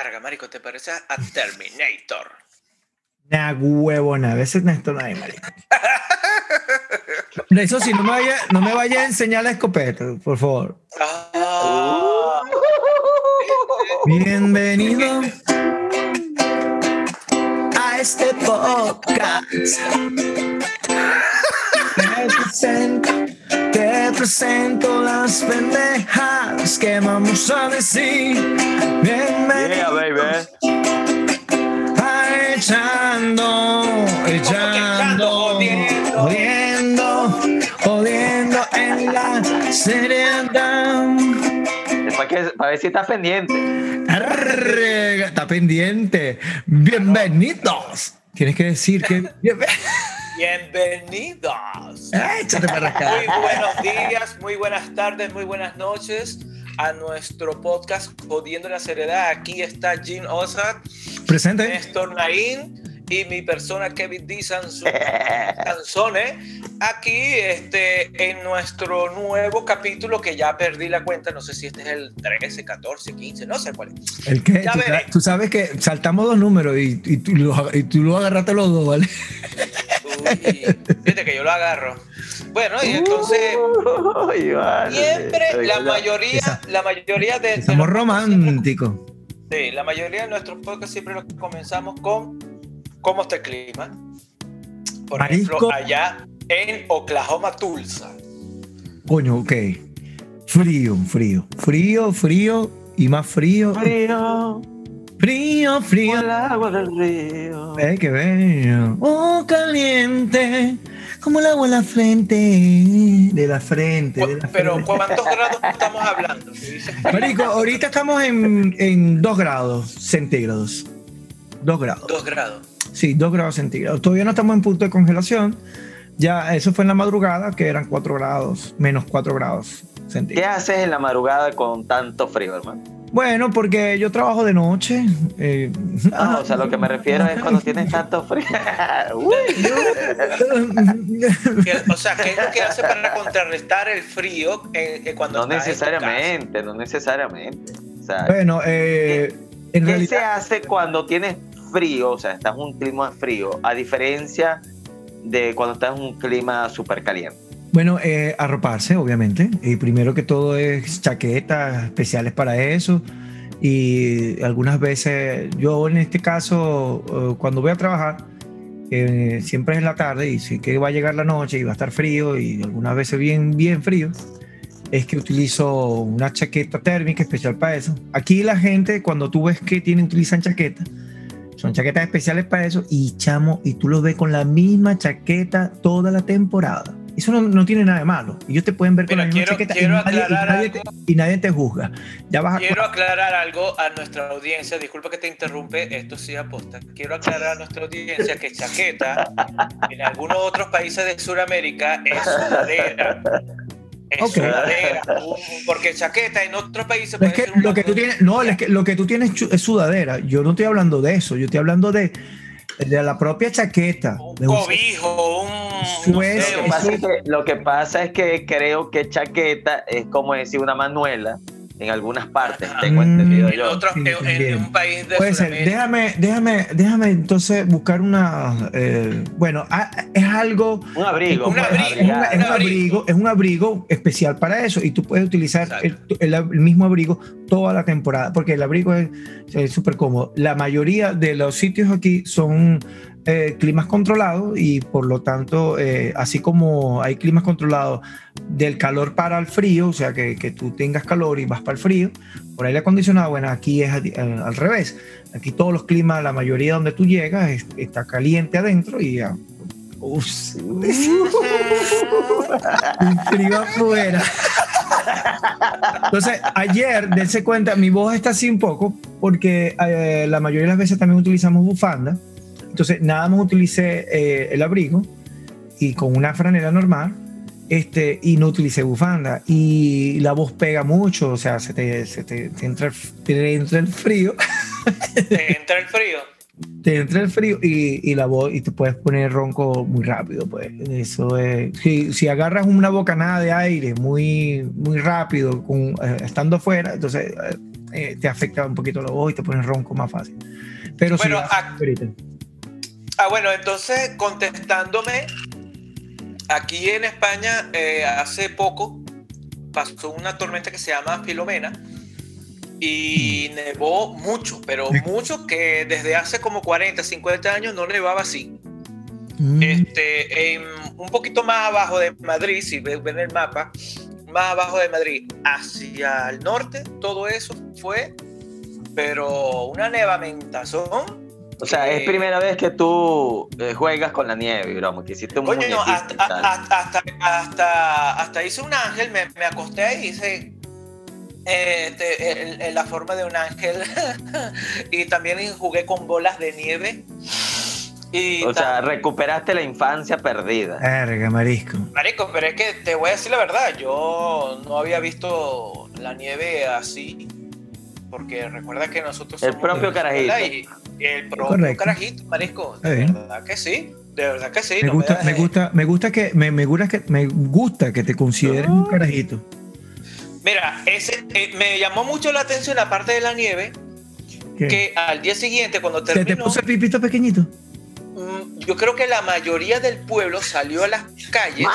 Erga, marico, ¿te parece a Terminator? Nah, huevona, a veces esto no hay, marico. Eso sí, no me, vaya, no me vaya a enseñar la escopeta, por favor. Ah, Bienvenido a este podcast. Presento, las pendejas que vamos a decir. Yeah, Bienvenido baby. a echando, echando, jodiendo. jodiendo, en la seriedad. Es para, que, para ver si estás pendiente. Está pendiente. Bienvenidos. Tienes que decir que. bienve- Bienvenidos. Échate para acá. Muy buenos días, muy buenas tardes, muy buenas noches a nuestro podcast Jodiendo la Seriedad. Aquí está Jean Osad, Presente. Néstor Naín y mi persona Kevin D. Sanso- Sansone. Aquí este, en nuestro nuevo capítulo que ya perdí la cuenta, no sé si este es el 13, 14, 15, no sé cuál es. El que, Ya tú, veré. sa- tú sabes que saltamos dos números y, y tú, lo, y tú lo agarraste los dos, ¿vale? Uy, fíjate que yo lo agarro. Bueno, y entonces... Uy, vale. Siempre la mayoría, Esa- la mayoría de, Somos los- románticos. Sí, la mayoría de nuestros podcasts siempre lo comenzamos con ¿Cómo está el clima? Por Marisco. ejemplo, allá en Oklahoma, Tulsa. Coño, ok. Frío, frío. Frío, frío y más frío. Frío, Frío, como frío. el agua del río. Eh, qué bello. Oh, caliente. Como el agua en la frente. De la frente. De la Pero frente. ¿cuántos grados estamos hablando? Marico, ahorita estamos en, en 2 grados centígrados. 2 grados. Dos grados. Sí, 2 grados centígrados. Todavía no estamos en punto de congelación. Ya, eso fue en la madrugada, que eran 4 grados, menos 4 grados ¿Qué centígrados. haces en la madrugada con tanto frío, hermano? Bueno, porque yo trabajo de noche. eh, Ah, o sea, lo que me refiero es cuando tienes tanto frío. ¿Qué- o sea, ¿qué es lo que hace para contrarrestar el frío eh, eh, cuando no estás en tu casa? necesariamente, no necesariamente. O sea, bueno, eh, en ¿qué realidad. se hace cuando tienes frío? O sea, estás en un clima frío, a diferencia de cuando estás en un clima súper caliente. Bueno, eh, arroparse, obviamente. Y primero que todo es chaquetas especiales para eso. Y algunas veces, yo en este caso, eh, cuando voy a trabajar, eh, siempre es en la tarde y sé que va a llegar la noche y va a estar frío y algunas veces bien, bien frío, es que utilizo una chaqueta térmica especial para eso. Aquí la gente, cuando tú ves que tienen, utilizan chaquetas, son chaquetas especiales para eso y chamo, y tú los ves con la misma chaqueta toda la temporada. Eso no, no tiene nada de malo. Ellos te pueden ver con Mira, la misma quiero- chaqueta y quiero nadie, y nadie te, y nadie te juzga. Ya vas a Quiero aclarar algo a nuestra audiencia, disculpa que te interrumpe, esto sí aposta. Quiero aclarar a nuestra audiencia que chaqueta en algunos otros países de Sudamérica es sudadera. Sudadera. Porque chaqueta en otros países Es puede que ser lo que tú tienes, no, es que lo que tú tienes es sudadera. Yo no estoy hablando de eso. Yo estoy hablando de, de la propia chaqueta. un de un- cobijo, un. no Suez, sé, Lo que, un- pasa es que, lo que pasa es que creo que chaqueta es como decir una manuela en algunas partes, Ajá. tengo entendido Mm, en, yo. otros- Sí, en- un país de Puede ser. Déjame, déjame, déjame entonces buscar una. eh, bueno, ah, es algo. Un abrigo. Un abrigo, Es, una- es un Un abrigo. abrigo, es un abrigo especial para eso y tú puedes utilizar el, el- el mismo abrigo toda la temporada porque el abrigo es súper cómodo. La mayoría de los sitios aquí son eh, climas controlados y por lo tanto, eh, así como hay climas controlados del calor para el frío, o sea que, que tú tengas calor y vas para el frío, por aire acondicionado, bueno, aquí es eh, al revés. Aquí todos los climas, la mayoría donde tú llegas es- está caliente adentro y ya. Uf, un frío afuera. Entonces, ayer, dense cuenta, mi voz está así un poco porque eh, la mayoría de las veces también utilizamos bufanda. Entonces, nada más utilicé eh, el abrigo y con una franela normal este, y no utilicé bufanda. Y la voz pega mucho, o sea, se te, se te- te entra, el, te entra el frío, Te entra el frío. te entra el frío y, y la voz y te puedes poner ronco muy rápido. Pues eso es. Si, si agarras una bocanada de aire muy, muy rápido, con, eh, estando afuera, entonces eh, te afecta un poquito la voz y te pones ronco más fácil. Pero Bueno, ahorita. Ah, bueno, entonces contestándome, aquí en España eh, hace poco pasó una tormenta que se llama Filomena y nevó mucho, pero mucho que desde hace como 40, 50 años no nevaba así. Mm, Este, en- un poquito más abajo de Madrid, si ven el mapa, más abajo de Madrid, hacia el norte, todo eso fue, pero una nevamentación. O sea, es Eh, primera vez que tú eh, juegas con la nieve, broma, que hiciste un Coño, no, hasta, hasta, hasta, hasta, hasta hice un ángel, me, me acosté y hice eh, el- el- la forma de un ángel y también jugué con bolas de nieve. Y O sea, recuperaste la infancia perdida. Verga, marisco. Marico, pero es que te voy a decir la verdad, yo no había visto la nieve así, porque recuerda que nosotros El somos propio carajito. Y, y el propio Correcto. carajito, Marisco, de verdad que sí, de verdad que sí. Me no gusta, das- me gusta, me gusta que me, me gusta que me gusta que te consideres un carajito. Mira, ese, eh, me llamó mucho la atención la parte de la nieve, ¿Qué? que al día siguiente, cuando ¿Se te terminó, puso el pipito pequeñito? mm, yo creo que la mayoría del pueblo salió a las calles.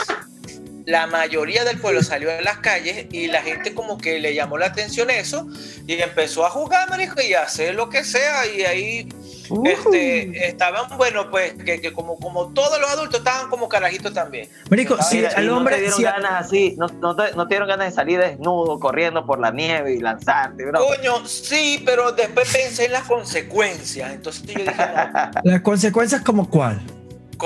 La mayoría del pueblo salió a las calles y la gente como que le llamó la atención eso y empezó a jugar, marico, y a hacer lo que sea y ahí este, estaban, bueno, pues que, que como, como todos los adultos estaban como carajitos también. Marico, si al no hombre te dieron si a- ganas así, no, no te, no te dieron ganas de salir desnudo, corriendo por la nieve y lanzarte, bro. Coño, sí, pero después pensé en las consecuencias. Entonces yo dije, no, las consecuencias como cuál?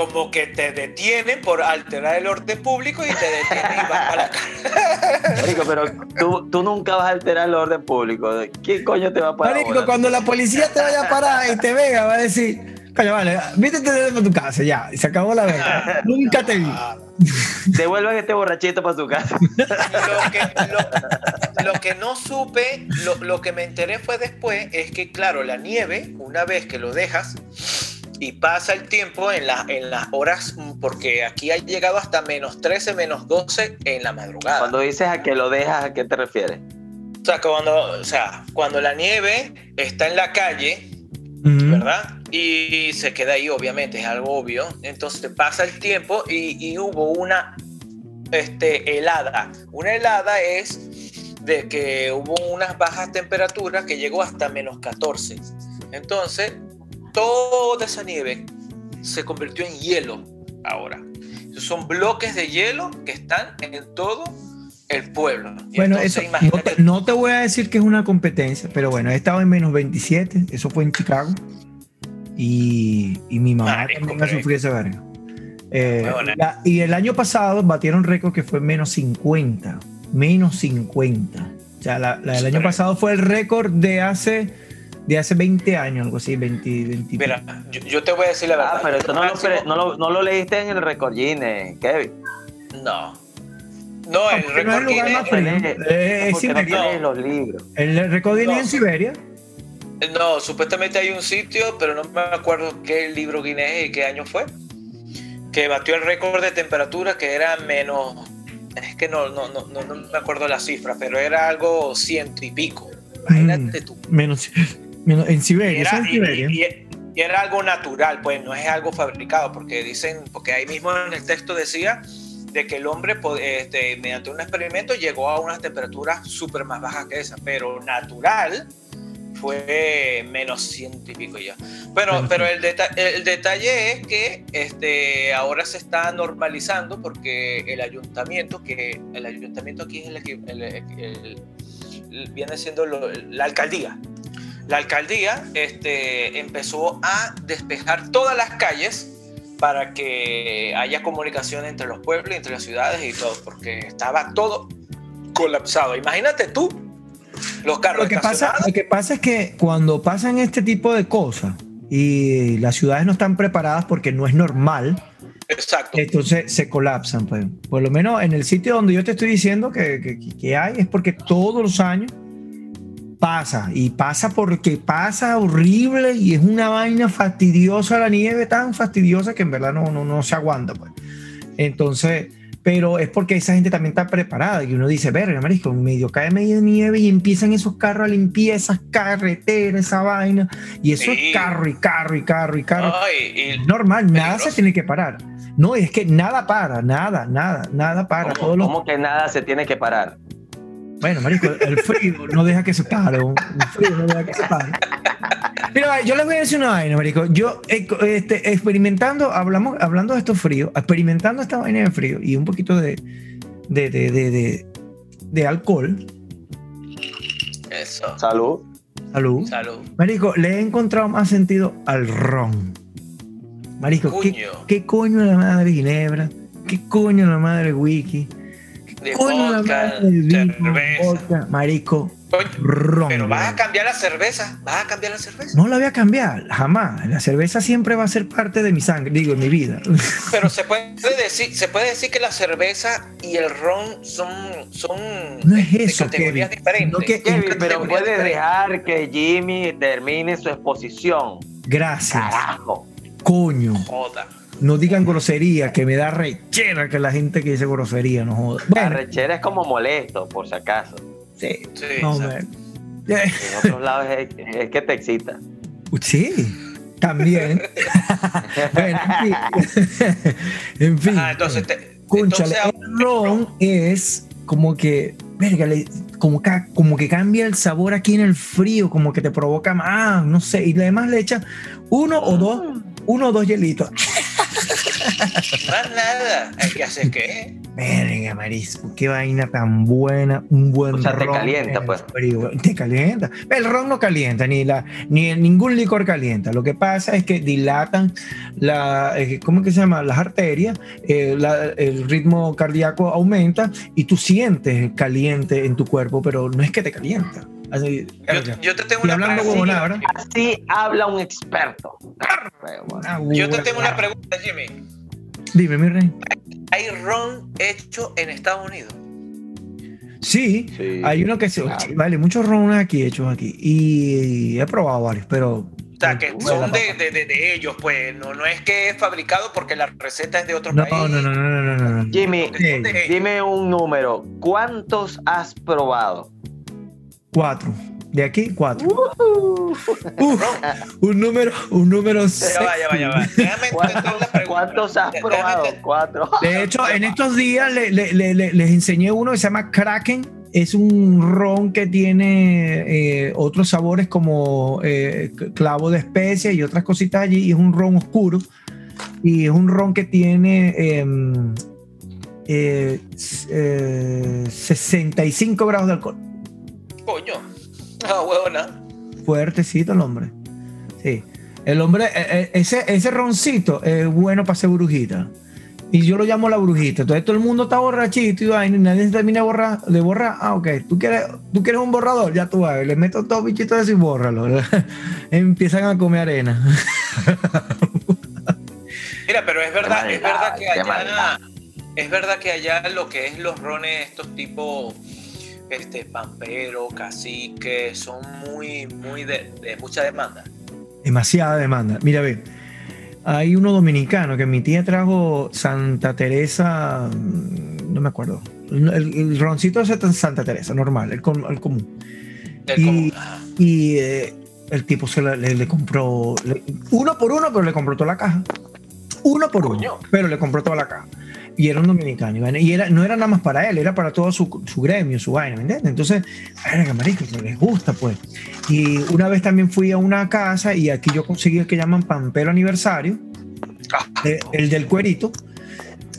Como que te detienen por alterar el orden público y te detienen y vas para la cárcel. Marico, pero tú, tú nunca vas a alterar el orden público. ¿Quién coño te va a parar? Marico, cuando la policía te vaya a parar y te vega, va a decir, coño, vale, vístete de tu casa, ya, y se acabó la vega. Nunca te vi. Devuelvan este borrachito para su casa. Lo que, lo, lo que no supe, lo, lo que me enteré fue después, es que claro, la nieve, una vez que lo dejas y pasa el tiempo en, la, en las horas, porque aquí ha llegado hasta menos 13, menos 12 en la madrugada. Cuando dices a que lo dejas, ¿a qué te refieres? O sea, cuando, o sea, cuando la nieve está en la calle. ¿verdad? Y se queda ahí, obviamente, es algo obvio. Entonces pasa el tiempo y, y hubo una este, helada. Una helada es de que hubo unas bajas temperaturas que llegó hasta menos 14. Entonces, toda esa nieve se convirtió en hielo ahora. Son bloques de hielo que están en todo el pueblo. Y Bueno, eso, no, te, no te voy a decir que es una competencia, pero bueno, he estado en menos 27, eso fue en Chicago. Y, y mi mamá Marico, también ha sufrido esa verga. Eh, la- y el año pasado batieron récord que fue menos 50. Menos 50. O sea, la- la- el año pasado fue el récord de hace, de hace 20 años, algo así, 20, 20. Mira, yo, yo te voy a decir la verdad. Ah, pero esto no lo, Máximo- no, lo, no lo leíste en el récord Guinness, Kevin. No. No, el no es récord lugar más Guinness- Eh, es porque no los libros. El récord Guinness No. en Siberia. No, supuestamente hay un sitio, pero no me acuerdo qué libro Guinness y qué año fue, que batió el récord de temperatura que era menos, es que no, no, no, no, no me acuerdo la cifra, pero era algo ciento y pico. Imagínate Mm, tú. Menos, menos en Y Siberia. eso era, en y- Siberia. y- y era algo natural, pues no es algo fabricado, porque dicen, porque ahí mismo en el texto decía de que el hombre, este, mediante un experimento, llegó a unas temperaturas súper más bajas que esa, pero natural fue menos ciento y pico ya. Pero, el, deta- el detalle es que este, ahora se está normalizando porque el ayuntamiento, que el ayuntamiento aquí es el- el- el- viene siendo lo- la alcaldía. La alcaldía este, empezó a despejar todas las calles para que haya comunicación entre los pueblos, entre las ciudades y todo, porque estaba todo colapsado. Imagínate tú, los carros Lo que, pasa, lo que pasa es que cuando pasan este tipo de cosas y las ciudades no están preparadas porque no es normal, Exacto. entonces se colapsan. Pues. Por lo menos en el sitio donde yo te estoy diciendo que, que- que hay es porque todos los años pasa y pasa porque pasa horrible y es una vaina fastidiosa la nieve, tan fastidiosa que en verdad no, no, no se aguanta. Pues. Entonces, pero es porque esa gente también está preparada y uno dice, verga, marisco, medio cae medio nieve y empiezan esos carros a limpiar esas carreteras, esa vaina, y eso Sí. es carro y carro y carro y carro. Ay, y- normal, nada se tiene que parar. No, es que nada para, nada, nada, nada para. ¿Cómo, Todos los- cómo que nada se tiene que parar? Bueno, marico, el frío no deja que se pare. El frío no deja que se pare. Mira, yo les voy a decir una vaina, marico. Yo, eh, este, experimentando, hablamos, hablando de estos fríos, experimentando esta vaina de frío y un poquito de, de, de, de, de, de alcohol, Eso. Salud. salud. Salud. Marico, le he encontrado más sentido al ron. Marico, ¿qué, Coño. qué coño la madre Ginebra? ¿Qué coño la madre Wiki? De vodka, cerveza. Marico, ron. Pero vas a cambiar la cerveza. Vas a cambiar la cerveza. No la voy a cambiar, jamás. La cerveza siempre va a ser parte de mi sangre, digo, de mi vida. Pero se puede decir, se puede decir que la cerveza y el ron son, son No es este, eso, categorías Kevin, diferentes. que- Kevin, pero puedes dejar que Jimmy termine su exposición. Gracias, Carajo. coño. Joda. No digan grosería, que me da rechera que la gente que dice grosería no joda. La rechera es como molesto, por si acaso. sí, Sí, no, En otros lados es, es que te excita. sí, también. bueno, en fin. en fin. Ajá, entonces, te, entonces, el ron es como que, verga, le- como, ca- como que cambia el sabor aquí en el frío, como que te provoca más, no sé, y además le echa uno o dos, uno o dos hielitos. más nada. Hay que hacer qué. Verga, marisco, qué vaina tan buena, un buen O sea, te ron calienta, en el pues. frío. Te calienta. El ron no calienta, ni la, ni ningún licor calienta. Lo que pasa es que dilatan la, eh, ¿cómo que se llama? Las arterias, eh, la- el ritmo cardíaco aumenta y tú sientes caliente en tu cuerpo, pero no es que te calienta. Así, Yo, te tengo Y una hablando pregunta. Así habla un experto. Ah, Yo te tengo una pregunta, Jimmy. Dime, mi rey. ¿Hay ron hecho en Estados Unidos? Sí, Sí. hay uno que se. claro. Vale, muchos rones aquí hechos aquí. Y he probado varios, pero. O sea, que son de, de- de- de ellos, pues. No, no es que es fabricado porque la receta es de otro No, país. no, no, no, no, no, no, no. Jimmy, dime un número. ¿Cuántos has probado? Cuatro. De aquí, cuatro. Uh. Uf, un número, un número Ya va, ya va, ya va. Déjame ¿Cuántos, has probado? Cuatro. De hecho, en estos días le- le- le- le- les enseñé uno que se llama Kraken. Es un ron que tiene eh, otros sabores como eh, clavo de especia y otras cositas allí. Y es un ron oscuro. Y es un ron que tiene em, eh, s- eh, 65 grados de alcohol. Coño. Ah, huevona. Fuertecito el hombre. Sí. El hombre, eh, eh, ese, ese roncito es bueno para ser brujita. Y yo lo llamo la brujita. Entonces todo el mundo está borrachito y vaina, y nadie se termina de borrar. De borrar. Ah, ok. ¿Tú quieres, tú quieres un borrador, ya tú vas. Le meto dos bichitos de eso y bórralo. Empiezan a comer arena. Mira, pero es verdad, es verdad que maldad, allá, es verdad que allá lo que es los rones, estos tipos, este, pampero, cacique, son muy, muy de, de mucha demanda. Demasiada demanda. Mira, ve. Hay uno dominicano que mi tía trajo Santa Teresa. mm, No me acuerdo. El, el roncito es Santa Teresa, normal, el, com- el común. Del Y- común. Y eh, el tipo se la- le, le compró le- uno por uno, pero le compró toda la caja. Uno por Coño. uno, pero le compró toda la caja. Y era un dominicano. Y, y era, no era nada más para él, era para todo su, su gremio, su vaina, ¿me entiendes? Entonces, verga, marico, les gusta, pues. Y una vez también fui a una casa y aquí yo conseguí el que llaman Pampero Aniversario, Ah, eh, el del cuerito.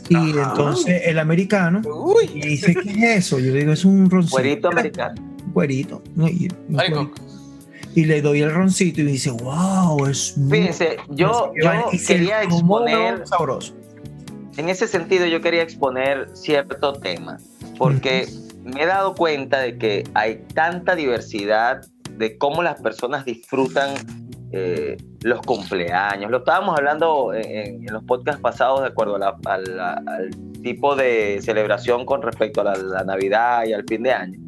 Y Ajá. entonces el americano, y Uy, dice, ¿qué es eso? Yo digo, es un roncito. Cuerito americano. Cuerito. ¿no? Y, cuerito y le doy el roncito y me dice, wow, es Fíjense, yo, no sé qué vaina". yo Y quería exponer, sabroso. En ese sentido, yo quería exponer cierto tema, porque me he dado cuenta de que hay tanta diversidad de cómo las personas disfrutan eh, los cumpleaños. Lo estábamos hablando en, en los podcasts pasados de acuerdo a la- a la- al tipo de celebración con respecto a la, la Navidad y al fin de año.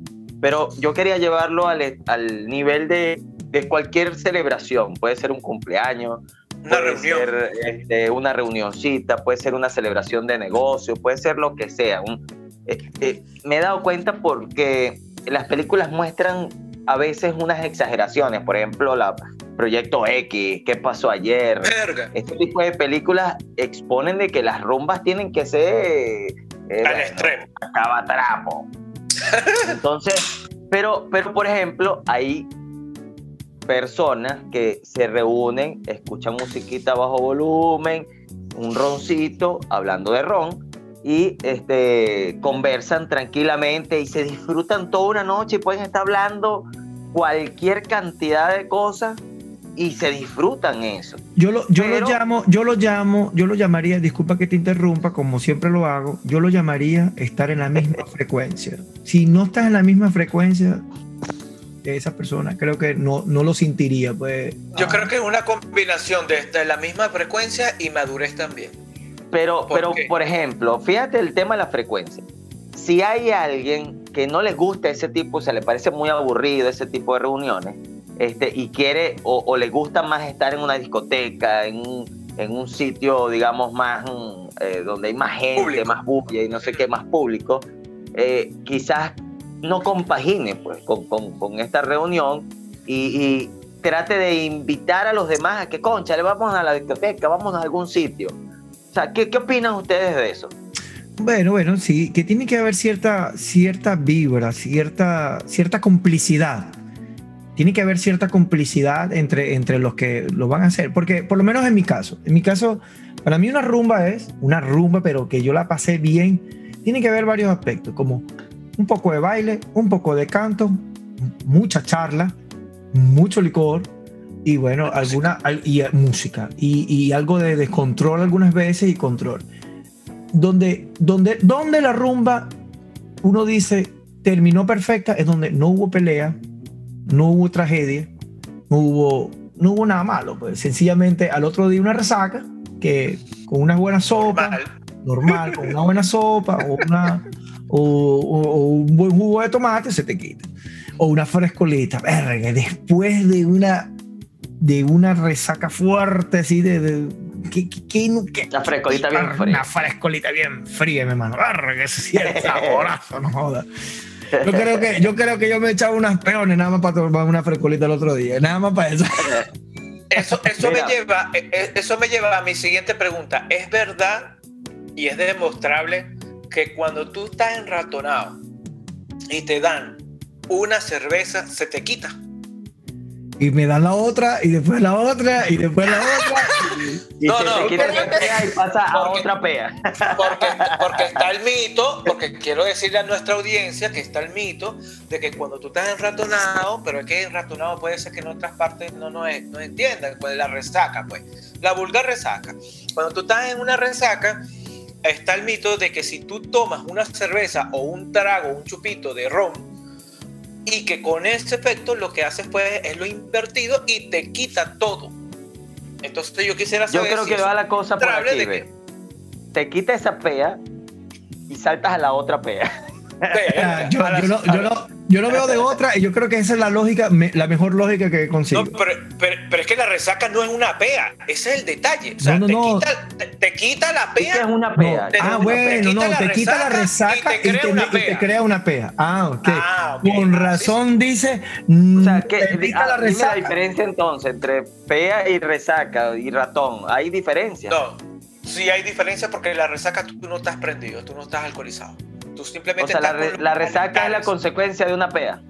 Pero yo quería llevarlo al, al nivel de, de cualquier celebración. Puede ser un cumpleaños, Una puede reunión. ser este, una reunioncita, puede ser una celebración de negocio, puede ser lo que sea. Un- eh, eh, me he dado cuenta porque las películas muestran a veces unas exageraciones, por ejemplo, la Proyecto X, ¿qué pasó ayer? Verga. Este tipo de películas exponen de que las rumbas tienen que ser eh, Al extremo. acabatrapo. Entonces, pero, pero por ejemplo, hay personas que se reúnen, escuchan musiquita bajo volumen, un roncito, hablando de ron, y este, conversan tranquilamente y se disfrutan toda una noche y pueden estar hablando cualquier cantidad de cosas y se disfrutan eso. Yo lo, yo lo llamo, yo lo llamo, yo lo llamaría, disculpa que te interrumpa, como siempre lo hago, yo lo llamaría estar en la misma frecuencia. Si no estás en la misma frecuencia de esa persona, creo que no, no lo sentiría. Pues, Yo ah, creo que es una combinación de, de la misma frecuencia y madurez también. Pero, ¿Por pero qué? por ejemplo, fíjate el tema de la frecuencia. Si hay alguien que no le gusta ese tipo, se le parece muy aburrido ese tipo de reuniones, este, y quiere o, o le gusta más estar en una discoteca, en un, en un sitio, digamos, más eh, donde hay más gente, Público. más bulla y no sé qué, más público, eh, quizás no compagine pues, con, con- con esta reunión y, trate de invitar a los demás a que, concha, le vamos a la discoteca, vamos a algún sitio. O sea, ¿qué, qué opinan ustedes de eso? Bueno, bueno, sí, que tiene que haber cierta, cierta vibra, cierta, cierta complicidad. Tiene que haber cierta complicidad entre, entre los que lo van a hacer. Porque, por lo menos en mi caso, en mi caso, para mí una rumba es una rumba, pero que yo la pasé bien. Tiene que haber varios aspectos, como un poco de baile, un poco de canto, mucha charla, mucho licor y bueno, Música. alguna y eh, música y, y algo de descontrol algunas veces y control. Donde, donde, donde la rumba, uno dice, terminó perfecta, es donde no hubo pelea, no hubo tragedia, no hubo, no hubo nada malo. Pues sencillamente al otro día una resaca, que con una buena sopa, Mal. normal, con una buena sopa o, una, o, o- o un buen jugo de tomate se te quita. O una frescolita, verga, después de una de una resaca fuerte así de, de que, que- que- que- La frescolita bien una fría. frescolita bien fría, mi hermano. Verga, ese sí es saborazo, no jodas. Yo creo que yo creo que yo me echaba unas peones nada más para tomar una frescolita el otro día, nada más para eso. Eso, eso, Mira. me lleva, eh, eh, eso me lleva a mi siguiente pregunta. ¿Es verdad y es demostrable que cuando tú estás enratonado y te dan una cerveza, se te quita? Y me dan la otra y después la otra y después la otra. Y No, se no, te quita porque- esa pea y pasa a porque- otra pea. Porque, porque está el mito, porque quiero decirle a nuestra audiencia que está el mito de que cuando tú estás enratonado, pero es que enratonado puede ser que en otras partes no nos no entiendan, pues la resaca, pues, la vulgar resaca. Cuando tú estás en una resaca, está el mito de que si tú tomas una cerveza o un trago, un chupito de ron, y que con ese efecto lo que haces pues es lo invertido y te quita todo. Entonces yo quisiera Yo saber creo si que va la cosa por aquí, ve. Te quita esa pea y saltas a la otra pea. Ah, yo, yo no, yo, no, yo no veo de otra y yo creo que esa es la lógica, me- la mejor lógica que consigo. No, pero, pero- pero es que la resaca no es una pea, ese es el detalle. O sea, No, no, te, no. Quita, te, te quita la ¿Qué es pea. una pea? Te- Ah, bueno, no, te quita la resaca y te crea una y te pea. crea una pea. Ah, ok. Ah. Con Ah, razón dice, O mm, sea, que, te quita la dime la resaca. diferencia entonces entre pea y resaca y ratón. ¿Hay diferencia? No, sí hay diferencia porque la resaca tú no estás prendido, tú no estás alcoholizado. Tú o simplemente sea, la, re- la resaca es la consecuencia de una pea.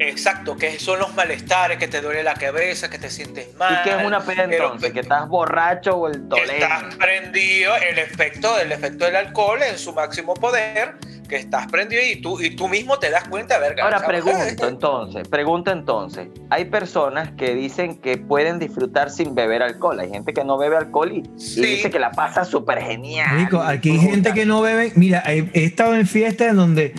Exacto, que son los malestares, que te duele la cabeza, que te sientes mal. ¿Y qué es una lo- entonces? ¿Que estás borracho o el tolén? estás prendido, el efecto, el efecto del alcohol en su máximo poder, que estás prendido y tú, y tú mismo te das cuenta, verga. Ahora sea, pregunto entonces, pregunta entonces. Hay personas que dicen que pueden disfrutar sin beber alcohol. Hay gente que no bebe alcohol y, y Sí. dice que la pasa súper genial. Marico, aquí hay gente que no bebe. Mira, he, he estado en fiestas en donde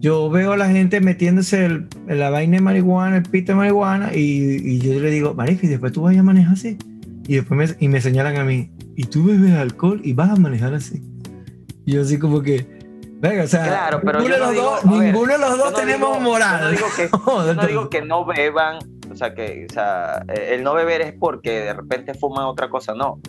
yo veo a la gente metiéndose el- la vaina de marihuana, el pito de marihuana, y, y yo le digo, Marico, y después tú vas a manejar así. Y después me, y me señalan a mí, y tú bebes alcohol y vas a manejar así. Y yo así como que, venga, o sea, Claro, pero ninguno, de no los digo- dos, a ver, ninguno de los Yo dos no tenemos digo- moral. Yo no digo que, yo no Entonces- digo que no beban O sea, que o sea, eh, el no beber es porque de repente fuman otra cosa, no.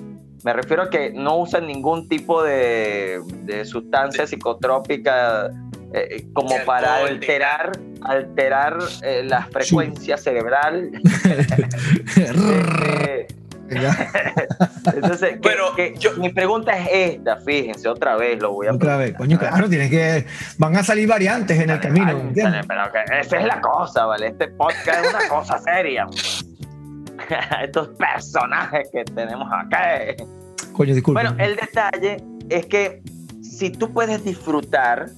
Me refiero a que no usan ningún tipo de, de sustancia psicotrópica eh, eh, como para alterar, alterar eh, la frecuencia cerebral. Este, entonces, Pero que- yo- mi pregunta es esta, fíjense, otra vez lo voy a Otra vez, coño, claro, tienes que. Van a salir variantes en el camino. Ay, ¿entiendes? Pero que esa es la cosa, ¿vale? Este podcast es una cosa seria. Estos personajes que tenemos acá. Coño, disculpa. Bueno, el detalle es que si tú puedes disfrutar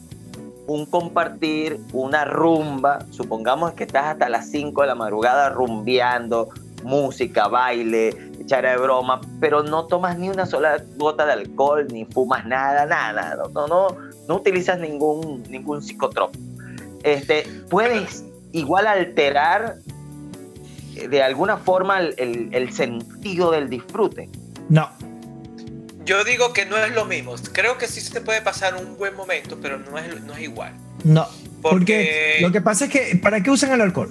un compartir, una rumba, supongamos que estás hasta las 5 de la madrugada rumbeando, música, baile, echar de broma, pero no tomas ni una sola gota de alcohol, ni fumas nada, nada, no, no, no, no utilizas ningún, ningún psicotrópico. Este, puedes igual alterar eh, de alguna forma el- el- el sentido del disfrute. No, Yo digo que no es lo mismo. Creo que sí se puede pasar un buen momento, pero no es, no es igual. no. Porque, Porque lo que pasa es que, ¿para qué usan el alcohol?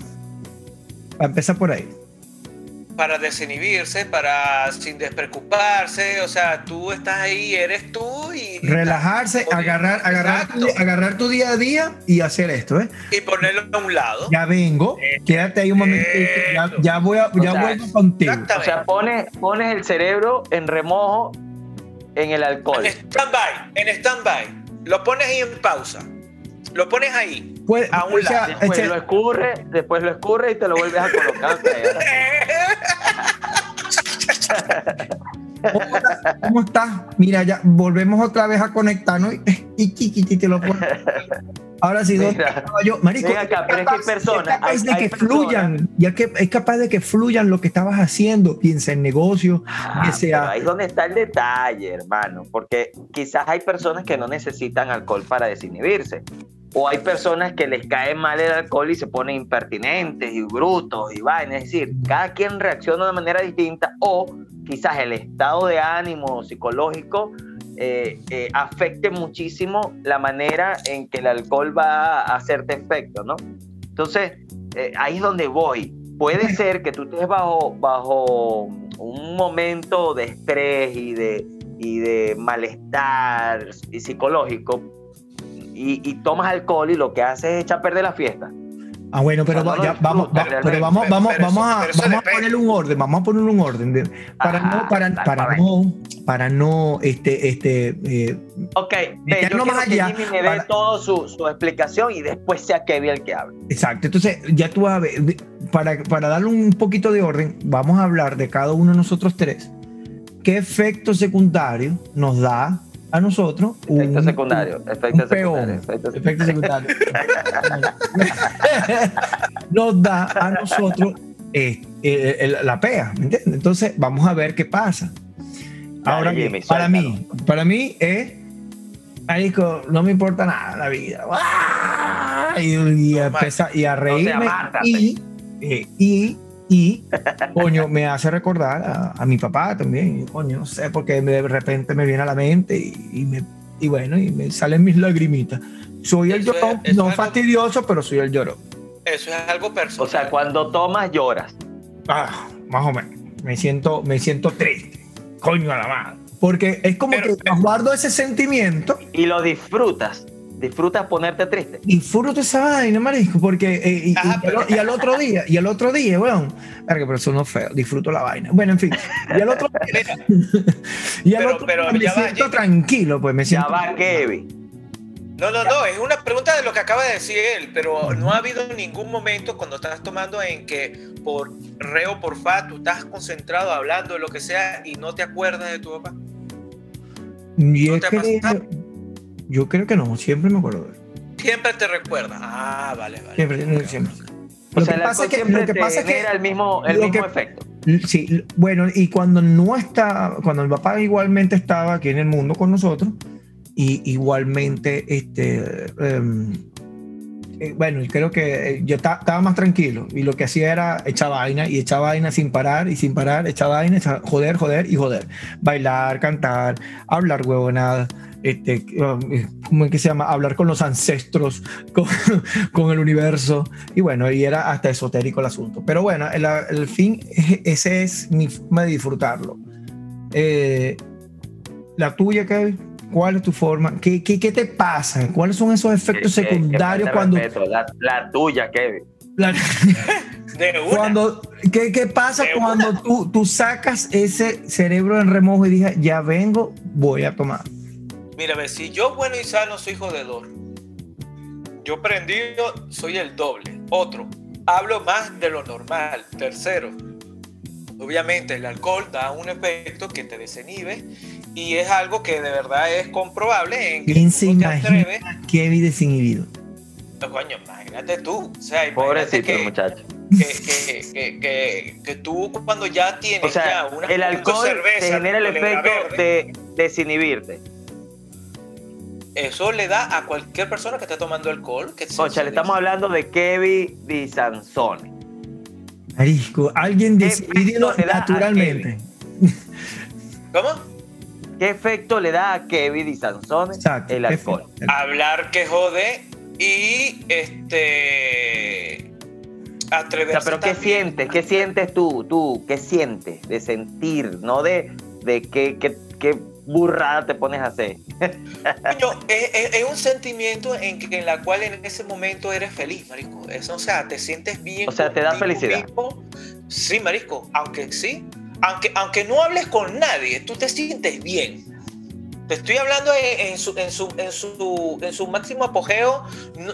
Para empezar por ahí. Para desinhibirse, para sin despreocuparse, o sea, tú estás ahí, eres tú y... Relajarse, agarrar, agarrar, tu, agarrar tu día a día y hacer esto, ¿eh? Y ponerlo a un lado. Ya vengo, quédate ahí un momento. Ya, ya voy a, ya sea, vuelvo contigo. O sea, pones, pones el cerebro en remojo en el alcohol. En stand-by, en stand-by. Lo pones ahí en pausa. Lo pones ahí. Puede- a un o sea, lado. Después este- lo escurre, después lo escurre y te lo vuelves a colocar. ¿Cómo estás? Mira, ya volvemos otra vez a conectarnos y, y te lo pongo. Ahora sí, ¿dónde Mira. estaba yo? Marico, Ven acá, pero es que hay personas, es capaz hay- de hay que personas- fluyan, ya que es capaz de que fluyan lo que estabas haciendo, piensa en negocio, Ah, que sea- ahí es donde está el detalle, hermano, porque quizás hay personas que no necesitan alcohol para desinhibirse. O hay personas que les cae mal el alcohol y se ponen impertinentes y brutos y vainas. Es decir, cada quien reacciona de una manera distinta o quizás el estado de ánimo psicológico eh, eh, afecte muchísimo la manera en que el alcohol va a hacerte efecto, ¿no? Entonces, eh, ahí es donde voy. Puede ser que tú estés bajo, bajo un momento de estrés y de, y de malestar psicológico y, y tomas alcohol y lo que haces es echar a perder la fiesta. Ah, bueno, pero no ya, vamos, va- pero vamos, pero- vamos, pero vamos eso- a, eso vamos a ponerle un orden, vamos a poner un orden de- para Ajá, no, para, para no, para no, este, este, eh, Ok, ve, yo más que allá Jimmy me dé todo su, su explicación y después sea Kevin el que hable. exacto. Entonces, ya tú vas a ver, de- para, para darle un poquito de orden, vamos a hablar de cada uno de nosotros tres. ¿Qué efecto secundario nos da a nosotros Efecto un- secundario, efecto un peón. secundario. efecto efecto secundario. nos da a nosotros eh, eh, el- la PEA, ¿me entiendes? Entonces, vamos a ver qué pasa. Ahora, Jimmy, para suéltalo. mí, para mí es, marico, no me importa nada la vida. ¡Ah! Y, y, a y a reírme y, eh, y, y, coño, me hace recordar a, a mi papá también. Y, coño, no sé, porque de repente me viene a la mente y, y me, y bueno, y me salen mis lagrimitas. Soy el llorón, no algo- fastidioso, pero soy el llorón. Eso es algo personal. O sea, cuando tomas lloras. Ah, más o menos. Me siento, me siento triste. Coño a la madre. Porque es como Pero- que guardo ese sentimiento y lo disfrutas. Disfrutas ponerte triste. y disfruto esa vaina, marisco, porque eh, y, y- Ajá, y al- y al otro día, y al otro día, weón, verga, pero eso no es feo, disfruto la vaina. Bueno, en fin, y al otro día, y al Pero- otro pero día me ya va, siento tranquilo, pues me Ya siento. va Kevin. No, no, no, es una pregunta de lo que acaba de decir él, pero no ha habido ningún momento cuando estás tomando en que por re o por fa tú estás concentrado hablando de lo que sea y no te acuerdas de tu papá. Y ¿No es te ha pasado? Yo creo que no, siempre me acuerdo de él. Siempre te recuerda. Ah, vale, vale. Siempre, siempre. O Lo sea, que pasa es que, siempre lo que te pasa es que genera el mismo, el mismo que- efecto. Sí, bueno, y cuando no está, cuando el papá igualmente estaba aquí en el mundo con nosotros, y igualmente este, em, eh, bueno, creo que eh, yo estaba más tranquilo y lo que hacía era echar vaina y echar vaina sin parar y sin parar, echar vaina, joder, joder y joder. Bailar, cantar, hablar huevonada, este, ¿cómo es que se llama? Hablar con los ancestros, con, con, el universo. Y bueno, y era hasta esotérico el asunto. Pero bueno, el, el fin, ese es mi forma de disfrutarlo. Eh, la tuya, Kevin. ¿Cuál es tu forma? ¿Qué, qué, qué te pasa? ¿Cuáles son esos efectos secundarios cuando... La, la, tuya, Kevin. cuando, ¿qué, ¿Qué pasa cuando tú, tú sacas ese cerebro en remojo y dices, ya vengo, voy a tomar? Mira, si yo bueno y sano soy jodedor, yo prendido soy el doble. Otro, hablo más de lo normal. Tercero, obviamente el alcohol da un efecto que te desinhibe y es algo que de verdad es comprobable en que ¿Quién se imagina Kevin desinhibido? No, coño, imagínate tú. O sea, Pobrecito que, muchacho. Que, que, que, que, tú cuando ya tienes o sea, ya una el alcohol te genera el efecto de desinhibirte. Eso le da a cualquier persona que esté tomando alcohol. Que sea, le estamos hablando de Kevin Di Sansone. Marisco, alguien decidido naturalmente. ¿Cómo? ¿Qué efecto le da a Kevin y Sansón el alcohol? Hablar que jode y este atreverse. O sea, pero ¿qué sientes? ¿Qué sientes tú? ¿Tú qué sientes de sentir? No de, de qué, qué, burrada te pones a hacer. es, un sentimiento en, que, en la cual en ese momento eres feliz, Marisco. Eso, o sea, te sientes bien. O sea, te da felicidad. Sí, Marisco, aunque sí, aunque, aunque no hables con nadie, tú te sientes bien. Te estoy hablando en, su, en, su, en, su, en su máximo apogeo,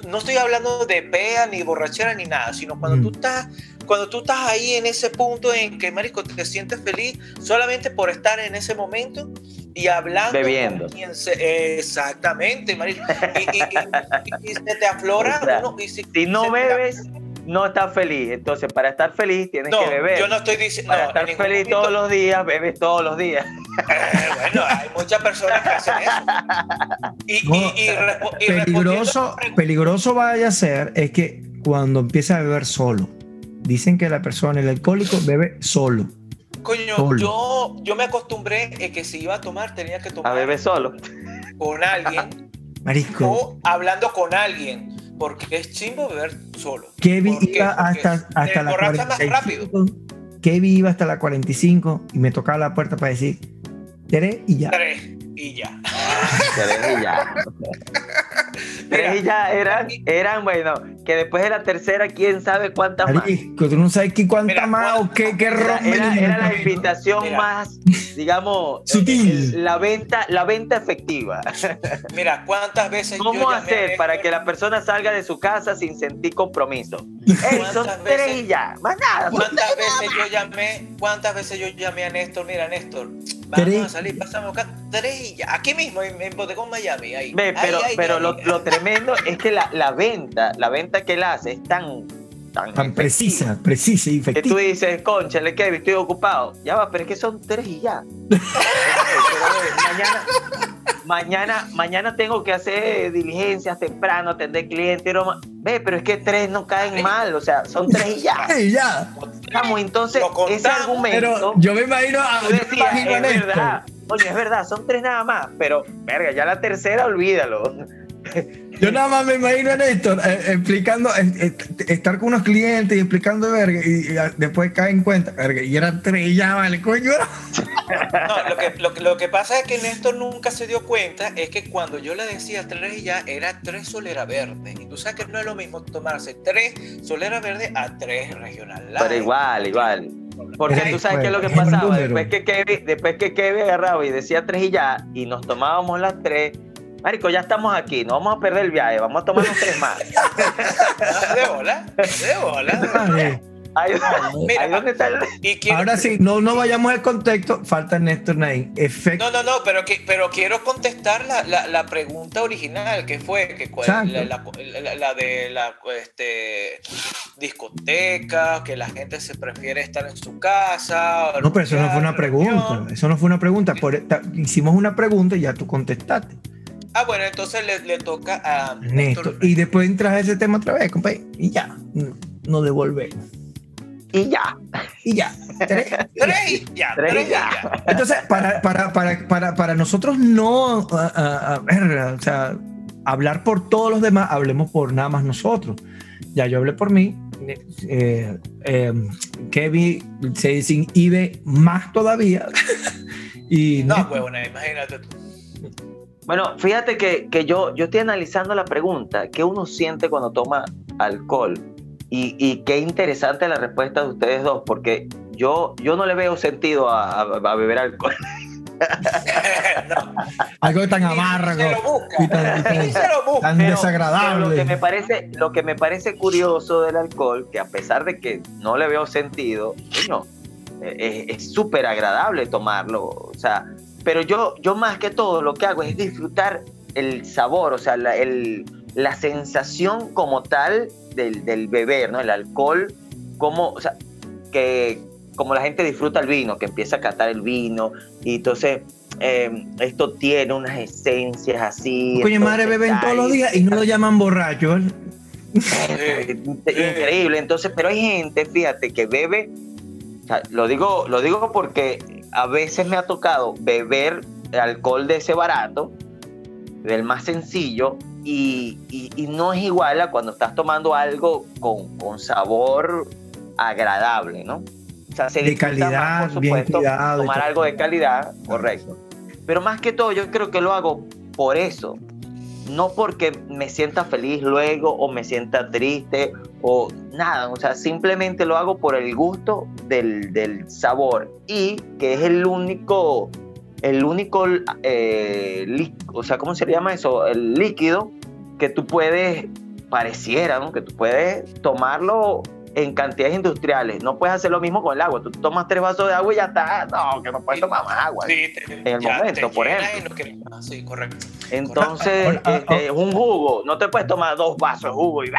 no, estoy hablando de pea, ni borrachera, ni nada, sino cuando, mm. tú estás, cuando tú estás ahí en ese punto en que, Marico, te sientes feliz solamente por estar en ese momento y hablando. Bebiendo. exactamente, Marico. Y, y, se te aflora. si, no bebes no estás feliz. Entonces, para estar feliz tienes que beber. Yo no estoy diciendo. Para estar feliz todos los días, bebes todos los días. Eh, bueno, hay muchas personas que hacen eso. Y, peligroso, peligroso vaya a ser es que cuando empieza a beber solo. Dicen que la persona, el alcohólico, bebe solo. Coño, yo, yo me acostumbré a que si iba a tomar tenía que tomar. A beber solo. Con alguien. Marisco. O hablando con alguien porque es chimbo beber solo. Kevin iba hasta, hasta la 45. Kevin iba hasta la 45 y me tocaba la puerta para decir, tres y ya. Tres y ya. Tres y ya. Tres y ya eran, eran, bueno, que después de la tercera, quién sabe cuántas más. tú no sabes qué cuántas más o qué, qué era, era, la invitación más, digamos, sutil. la venta, la venta efectiva. Mira, ¿cuántas veces ¿Cómo hacer para que la persona salga de su casa sin sentir compromiso? son tres y ya, más nada. ¿Cuántas veces yo llamé? ¿Cuántas veces yo llamé a Néstor? Mira, Néstor, vamos a salir, pasamos acá, tres y ya, aquí mismo en, en Bodegón Miami, ahí. Ve, pero, pero lo, lo, tremendo es que la, la venta, la venta que él hace es tan tan, precisa, precisa y efectiva. Que tú dices, concha, le Kevin, estoy ocupado. Ya va, pero es que son tres y ya. mañana, mañana, mañana tengo que hacer diligencias temprano, atender clientes. Ve, pero es que tres no caen mal, o sea, son tres y ya. y ya. Vamos, entonces, ese argumento. yo me imagino a. es verdad. Oye, es verdad, son tres nada más, pero, verga, ya la tercera, olvídalo. Yo nada más me imagino a Néstor eh, explicando, eh, eh, estar con unos clientes y explicando verga, y, después cae en cuenta, verga, y eran tres, ya vale, coño. No, lo que, lo, lo, que pasa es que Néstor nunca se dio cuenta, es que cuando yo le decía tres y ya, era tres solera verde. Y tú sabes que no es lo mismo tomarse tres solera verde a tres regional. Pero igual, igual. Porque tú sabes qué es lo que pasaba. Después que, Kevin, después que Kevin agarraba y decía tres y ya, y nos tomábamos las tres Marico, ya estamos aquí, no vamos a perder el viaje, vamos a tomarnos tres más. de bola, de bola. Ahí, Mira, está Ahora sí, no, no vayamos al contexto, falta Néstor Nain. Efecto. No, no, no, pero, que, pero quiero contestar la, la, la pregunta original, que fue que, la, la, de la este, discoteca, que la gente se prefiere estar en su casa. No, pero eso no fue una pregunta, eso no fue una pregunta. Por, hicimos una pregunta y ya tú contestaste. Ah, bueno, entonces le, le toca a Néstor. Y después entras a ese tema otra vez, compadre. Y ya, no devolvemos. Y ya. Y ya. Tres, tres ya. Tres ya. ya. Entonces, para, para, para, para, para nosotros no a- a- a ver, o sea, hablar por todos los demás, hablemos por nada más nosotros. Ya yo hablé por mí. eh, eh, Kevin se desinhibe más todavía. y No, huevona, imagínate tú. Bueno, fíjate que, que yo, yo estoy analizando la pregunta, ¿qué uno siente cuando toma alcohol? Y, y qué interesante la respuesta de ustedes dos, porque yo, yo no le veo sentido a, a- a beber alcohol. no, algo tan amargo ni se lo busca. y tan, y tan- Ni se lo busca. tan Pero- desagradable. pero lo, que me parece, lo que me parece curioso del alcohol, que a pesar de que no le veo sentido, coño, eh, es es súper agradable tomarlo. O sea, pero yo, yo más que todo lo que hago es disfrutar el sabor, o sea, la, el- la sensación como tal del, del beber, ¿no? El alcohol, como, o sea, que como la gente disfruta el vino, que empieza a catar el vino, y entonces eh, esto tiene unas esencias así. Coño, madre beben todos los días y no lo llaman borracho. ¿eh? eh, increíble. Entonces, pero hay gente, fíjate, que bebe. o sea, lo digo, lo digo porque a veces me ha tocado beber alcohol de ese barato, del más sencillo, y, y- y no es igual a cuando estás tomando algo con, con sabor agradable, ¿no? O sea, se De calidad, por bien supuesto, cuidado tomar algo de calidad, correcto. Pero más que todo, yo creo que lo hago por eso, no porque me sienta feliz luego o me sienta triste o nada, o sea, simplemente lo hago por el gusto del, del sabor y que es el único, el único, eh, o sea, ¿cómo se llama eso? El líquido que tú puedes, pareciera, ¿no? Que tú puedes tomarlo en cantidades industriales. No puedes hacer lo mismo con el agua. Tú tomas tres vasos de agua y ya está. No, que no puedes tomar más agua. Sí, te- En el momento, te por ejemplo. más. Sí, correcto. Entonces, Ahora, ah, este, un jugo, no te puedes tomar dos vasos de jugo y.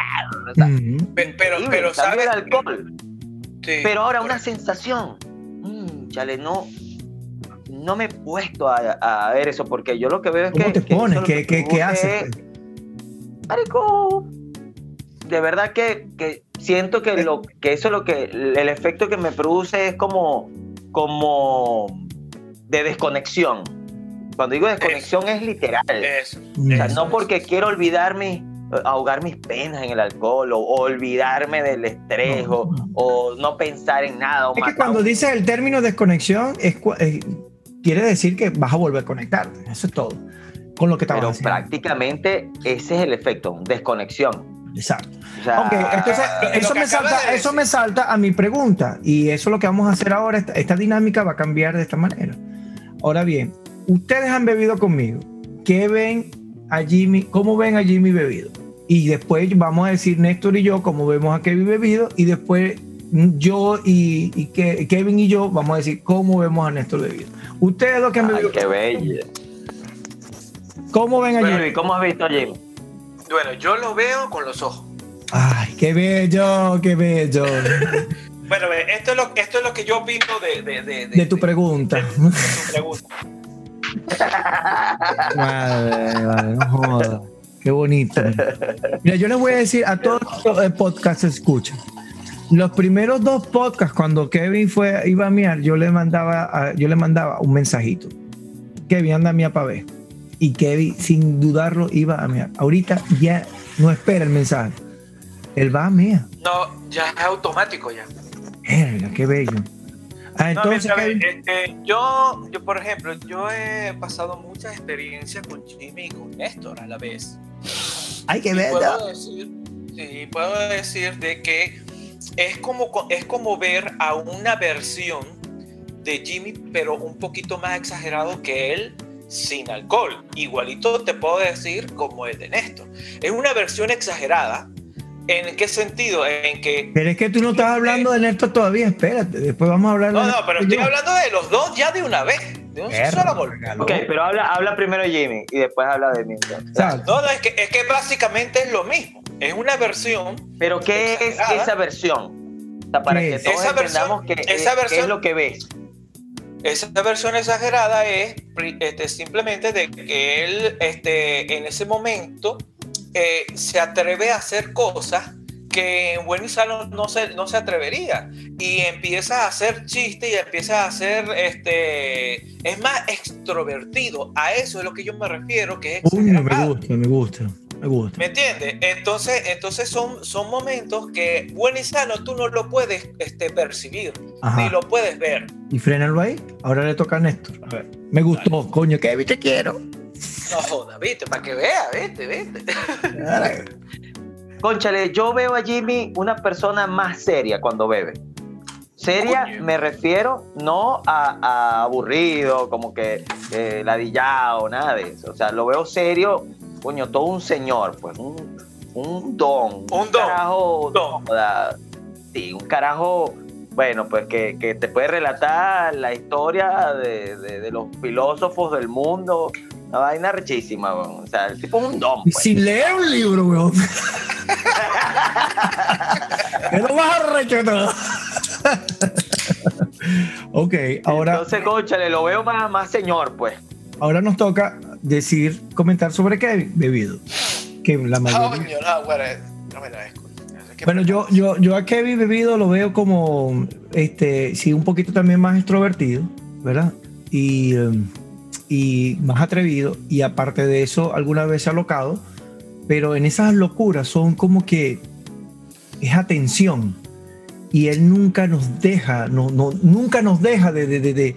Pe- Pero, pero, ¿sabes? el alcohol. Sí, Pero ahora una correcto. sensación. Mm, chale, no, no me he puesto a, a ver eso porque yo lo que veo es ¿Cómo que. te que eso pones? lo ¿Qué, que qué, haces? es- Marico, de verdad que, que siento que, lo, que eso es lo que. El efecto que me produce es como. como de desconexión. Cuando digo desconexión es literal. Eso. O sea, Eso no porque quiero olvidar mis- ahogar mis penas en el alcohol o, o olvidarme del estrés No. o, o no pensar en nada. O Es que cuando un- dices el término desconexión, es, eh, quiere decir que vas a volver a conectarte. Eso es todo. Con lo que Pero haciendo. prácticamente ese es el efecto, desconexión. Exacto. O sea, entonces eso me, salta, de eso me salta a mi pregunta y eso es lo que vamos a hacer ahora. Esta, esta dinámica va a cambiar de esta manera. Ahora bien, ustedes han bebido conmigo. ¿Qué ven a Jimmy? ¿Cómo ven a Jimmy bebido? Y después vamos a decir Néstor y yo cómo vemos a Kevin bebido y después yo y, y Ke- Kevin y yo vamos a decir cómo vemos a Néstor bebido. Ustedes los que han ay, bebido, qué bello. ¿cómo ven a Jimmy? ¿Y cómo has visto a Jimmy? Bueno, yo lo veo con los ojos. Ay, qué bello, qué bello. Bueno, esto es lo, esto es lo que yo opino de, de, de, De tu pregunta. de- de tu pregunta. Madre, vale, no joda. Qué bonito. Mira, yo les voy a decir a todos los podcasts que escuchan. Los primeros dos podcasts, cuando Kevin fue, iba a miar, yo le mandaba, yo le mandaba un mensajito. Kevin, anda a miar para ver. Y Kevin, sin dudarlo, iba a miar. Ahorita ya no espera el mensaje. Él va a miar. No, ya es automático ya. Verga, qué bello. Ah, No, entonces, mira, Kevin, este, yo, yo, por ejemplo, yo he pasado muchas experiencias con Jimmy y con Néstor a la vez. ay, qué Y bello. puedo decir, sí, puedo decir de que es como, co- es como ver a una versión de Jimmy, pero un poquito más exagerado que él sin alcohol. Igualito te puedo decir como el de Néstor. Es una versión exagerada. ¿En qué sentido? En que... Pero es que tú no estás hablando de Néstor todavía, espérate. Después vamos a hablar de No, no, pero estoy yo. hablando de los dos ya de una vez. De un Perro, solo golpe. Ok, pero habla, habla primero Jimmy y después habla de mí. No, no, es que, es que básicamente es lo mismo. Es una versión Pero ¿qué es esa versión? O sea, para ¿Qué que todos Esa entendamos versión- que, esa es- qué versión- es lo que ves. Esa versión exagerada es este, simplemente de que él este, en ese momento eh, se atreve a hacer cosas que en buen y sano no se, no se atrevería. Y empieza a hacer chistes y empieza a hacer, este, es más extrovertido. A eso es lo que yo me refiero, que es... me gusta, me gusta. Me, gusta. ¿Me entiendes? Entonces, entonces son, son momentos que buen y sano tú no lo puedes este, percibir, ni lo puedes ver. Y frénalo ahí. Ahora le toca a Néstor. A ver. Me gustó, coño, Kevin, te quiero. No joda, viste, para que vea, viste, viste. Conchale, yo veo a Jimmy una persona más seria cuando bebe. Seria me refiero no a, aburrido, como que ladillado, nada de eso. O sea, lo veo serio, coño, todo un señor, pues, un, un don. Un, Carajo, sí, un carajo, bueno, pues que, te puede relatar la historia de los filósofos del mundo, una vaina rechísima, O sea, el tipo es un don. Pues. Sin leer un libro, weón. es lo más arrecho ok, ahora. Entonces, conchale, lo veo más, más señor, pues. Ahora nos toca decir, comentar sobre qué bebido. Que la mayoría. no, bueno, no me la bueno, yo, yo, yo a Kevin bebido lo veo como, este, sí, un poquito también más extrovertido, ¿verdad? Y. Um, y más atrevido y aparte de eso alguna vez alocado, pero en esas locuras son como que es atención y él nunca nos deja, no, no, nunca nos deja de, de,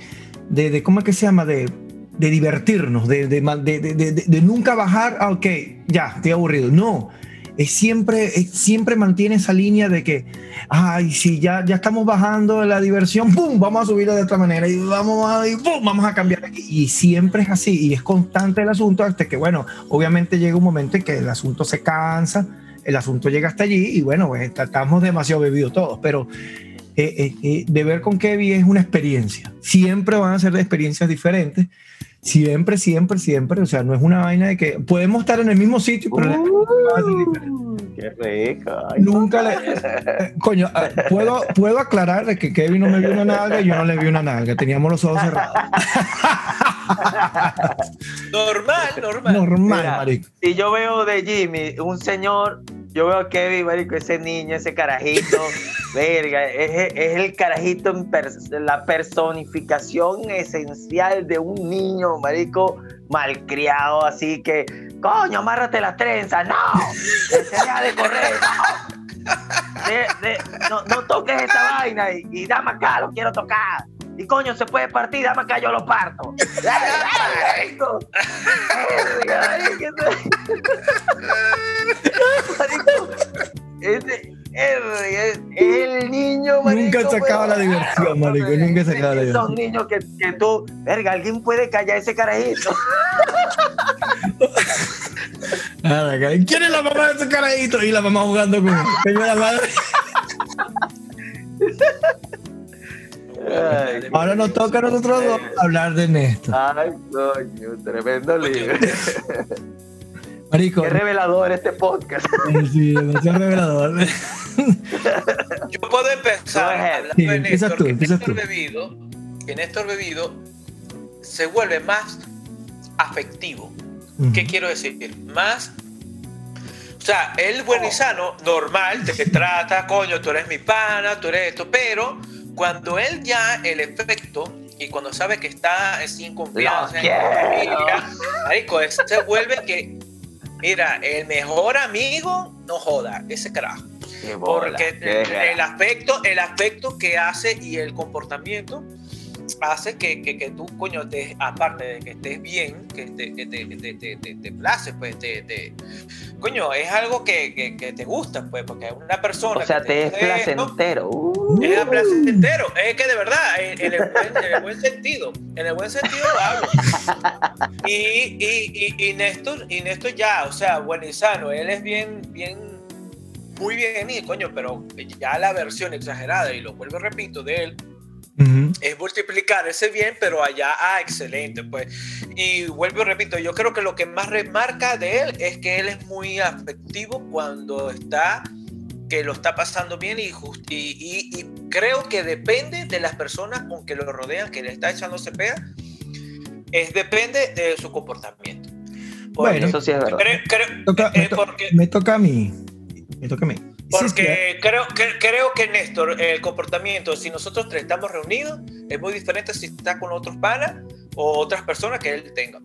de, de, ¿cómo es que se llama? De, de divertirnos, de, de, nunca bajar, ok, ya, estoy aburrido. No, es siempre, siempre mantiene esa línea de que, ay, si ya, ya estamos bajando la diversión, ¡pum! Vamos a subirlo de otra manera y vamos a, y ¡pum! Vamos a cambiar. Y siempre es así y es constante el asunto hasta que, bueno, obviamente llega un momento en que el asunto se cansa, el asunto llega hasta allí y bueno, pues, estamos demasiado bebidos todos, pero eh, eh, eh, de ver con Kevin es una experiencia. Siempre van a ser de experiencias diferentes Siempre, siempre, siempre. O sea, no es una vaina de que podemos estar en el mismo sitio, pero uh, Qué rico. Nunca le. Eh, coño, ¿puedo, puedo aclarar de que Kevin no me vio una nalga y yo no le vi una nalga. Teníamos los ojos cerrados. normal, normal. Normal, marico. Si yo veo de Jimmy un señor yo veo a Kevin, marico, ese niño, ese carajito, verga, es, el carajito, en la personificación esencial de un niño, marico, malcriado, así que, coño, amárrate las trenzas, no, deja de correr, no. no, toques esa vaina y, y dame acá, lo quiero tocar. Y coño, se puede partir, dame acá, yo lo parto. Ese, es el niño, marico. Nunca sacaba la diversión, marico. Nunca sacaba la diversión. Son niños que, que tú, verga, alguien puede callar ese carajito. ¿quién es la mamá de ese carajito? Y la mamá jugando con la madre. Ahora nos toca a nosotros dos hablar de Néstor. Ay, coño, tremendo libro. Marico. Qué revelador este podcast. Sí, demasiado revelador. Yo puedo empezar hablando sí, de Néstor, tú, Néstor Bebido, que Néstor Bebido se vuelve más afectivo. ¿Qué quiero decir? Más o sea, él buen y sano, normal, te trata, coño, tú eres mi pana, tú eres esto, pero cuando él ya el efecto y cuando sabe que está sin confianza en la familia, marico, se vuelve que, mira, el mejor amigo, no joda, ese carajo. Porque el aspecto, el aspecto que hace y el comportamiento hace que, que, que, tú, coño, te, aparte de que estés bien, que te, que te, te, te, te place, pues, te, coño, es algo que, que, te gusta, pues, porque una persona... O sea, te es placentero. Uh. Es placentero, es que de verdad, en, el, buen, en, el, buen, sentido, en el buen sentido lo hablo. Y, y, y, y, Néstor, y Néstor ya, o sea, bueno y sano, él es bien, bien, muy bien, y coño, pero ya la versión exagerada, y lo vuelvo, repito, de él, es multiplicar ese bien, pero allá, ah, excelente, pues. Y vuelvo y repito, yo creo que lo que más remarca de él es que él es muy afectivo cuando está que lo está pasando bien y, y, creo que depende de las personas con que lo rodean, que le está echando CPA, es depende de su comportamiento. bueno, eso sí es verdad. me, toca a mí. Me toca a mí. Porque creo, que, creo que Néstor, el comportamiento, si nosotros tres estamos reunidos, es muy diferente si está con otros panas o otras personas que él tenga.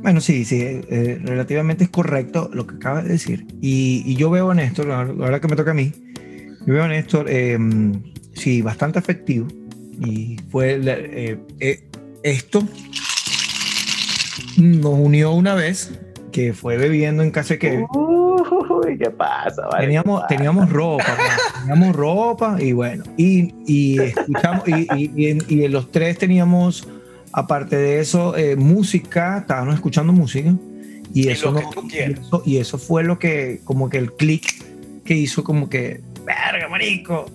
Bueno, sí, sí, eh, relativamente es correcto lo que acaba de decir. Y, yo veo a Néstor, ahora que me toca a mí, yo veo a Néstor, em, sí, bastante efectivo. Y fue eh, eh, esto nos unió una vez que fue bebiendo en casa que Uy, ¿qué pasa? teníamos, teníamos ropa, teníamos ropa y bueno, y, y escuchamos, y, y, y, los tres teníamos Aparte de eso, eh, música, estábamos escuchando música. Y, eso, y, eso, fue lo que, como que el click que hizo, como que, verga, marico,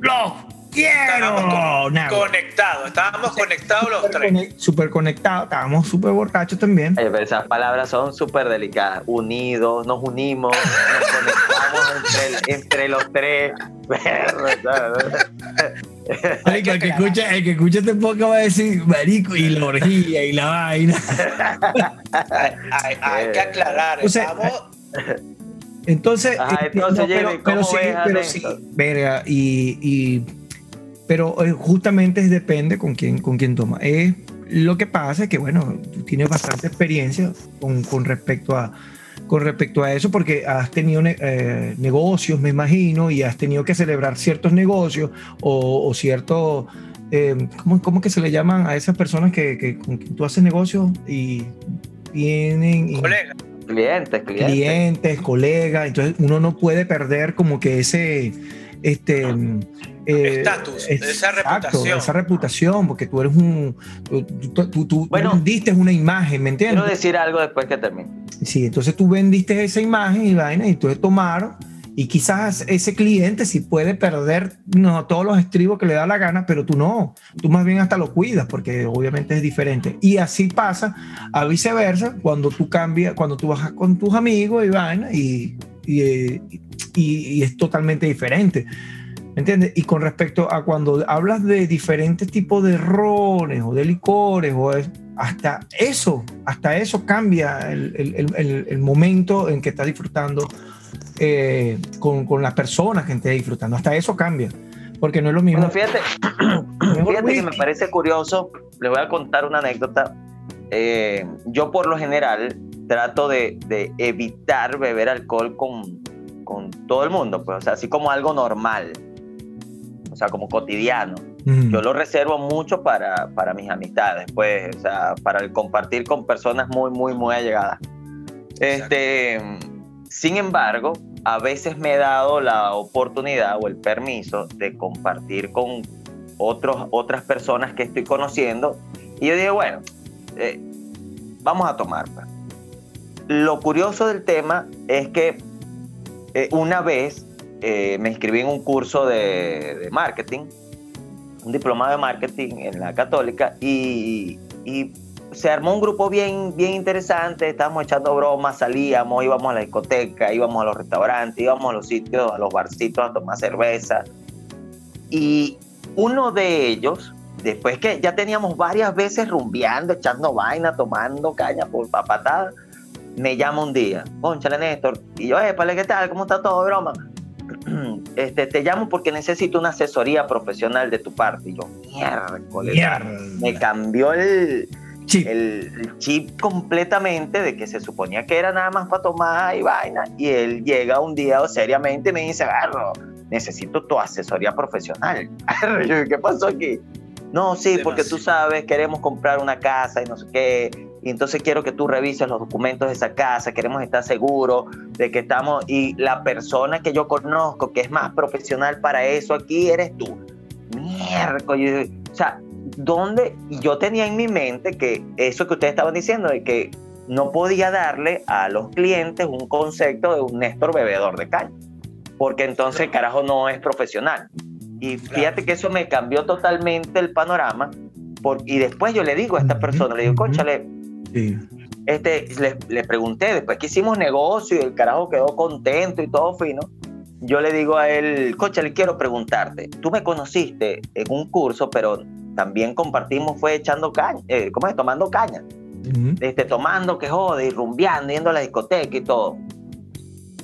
lo quiero. Estábamos conectados, estábamos conectados los tres. Súper conectados, estábamos súper borrachos también. esas palabras son súper delicadas. Unidos, nos unimos, nos conectamos entre, entre los tres. el, que escucha, el que escucha este podcast va a decir, marico, y la orgía y la vaina. hay, que aclarar, o sea, Entonces, pero, sí, pero sí, verga, y, y, pero eh, justamente depende con quién, con quién toma. Eh, lo que pasa es que, bueno, tú tienes bastante experiencia con, con respecto a, con respecto a eso, porque has tenido eh, negocios, me imagino, y has tenido que celebrar ciertos negocios o, o ciertos, eh, ¿cómo, ¿cómo, que se le llaman a esas personas que, que con quien tú haces negocios y tienen... Colegas. Clientes, clientes. Clientes, colegas. Entonces uno no puede perder como que ese este eh, estatus, esa reputación. Esa reputación, porque tú eres un. Tú, tú, vendiste una imagen, ¿me entiendes? Quiero decir algo después que termine. Sí, entonces tú vendiste esa imagen y vaina, y entonces tomaron. Y quizás ese cliente sí puede perder no, todos los estribos que le da la gana, pero tú no. Tú más bien hasta lo cuidas, porque obviamente es diferente. Y así pasa a viceversa cuando tú cambias, cuando tú bajas con tus amigos y vaina, y, y, y es totalmente diferente. ¿Me entiendes? Y con respecto a cuando hablas de diferentes tipos de rones o de licores, o hasta eso, hasta eso cambia el, el, el, momento en que estás disfrutando eh, con, con, las personas que estés disfrutando. Hasta eso cambia. Porque no es lo mismo. fíjate, fíjate que me parece curioso. Les voy a contar una anécdota. Eh, yo, por lo general, trato de, de evitar beber alcohol con, con todo el mundo, pues, o sea, así como algo normal o sea, como cotidiano. Yo lo reservo mucho para, para mis amistades, pues, o sea, para el compartir con personas muy, muy, muy allegadas. Este, sin embargo, a veces me he dado la oportunidad o el permiso de compartir con otros, otras personas que estoy conociendo y yo digo, bueno, eh, vamos a tomar. Pues. Lo curioso del tema es que eh, una vez eh, me inscribí en un curso de, marketing, un diplomado de marketing en la católica y, se armó un grupo bien, bien interesante, estábamos echando bromas, salíamos, íbamos a la discoteca, íbamos a los restaurantes, íbamos a los sitios, a los barcitos a tomar cerveza. Y uno de ellos, después que ya teníamos varias veces rumbeando, echando vaina, tomando caña por papatada, me llama un día, conchale Néstor, y yo, eh, ¿qué tal? ¿Cómo está todo, broma? este, te llamo porque necesito una asesoría profesional de tu parte. Y yo, miércoles, me cambió el chip. el chip completamente de que se suponía que era nada más para tomar y vaina. Y él llega un día seriamente y me dice, agarro, necesito tu asesoría profesional. ¿Qué pasó aquí? No, sí, porque tú sabes, queremos comprar una casa y no sé qué, y entonces quiero que tú revises los documentos de esa casa, queremos estar seguros de que estamos, y la persona que yo conozco que es más profesional para eso aquí eres tú. Miércoles, o sea, ¿dónde yo tenía en mi mente que eso que ustedes estaban diciendo, de que no podía darle a los clientes un concepto de un Néstor bebedor de caña, porque entonces el carajo no es profesional. Y fíjate que eso me cambió totalmente el panorama. Por, y después yo le digo a esta persona, le digo, conchale, este, le, le, pregunté, después que hicimos negocio y el carajo quedó contento y todo fino, yo le digo a él, coche, le quiero preguntarte, tú me conociste en un curso, pero también compartimos, fue echando caña, eh, ¿cómo es? Tomando caña. Este, tomando que jode y rumbeando, yendo a la discoteca y todo.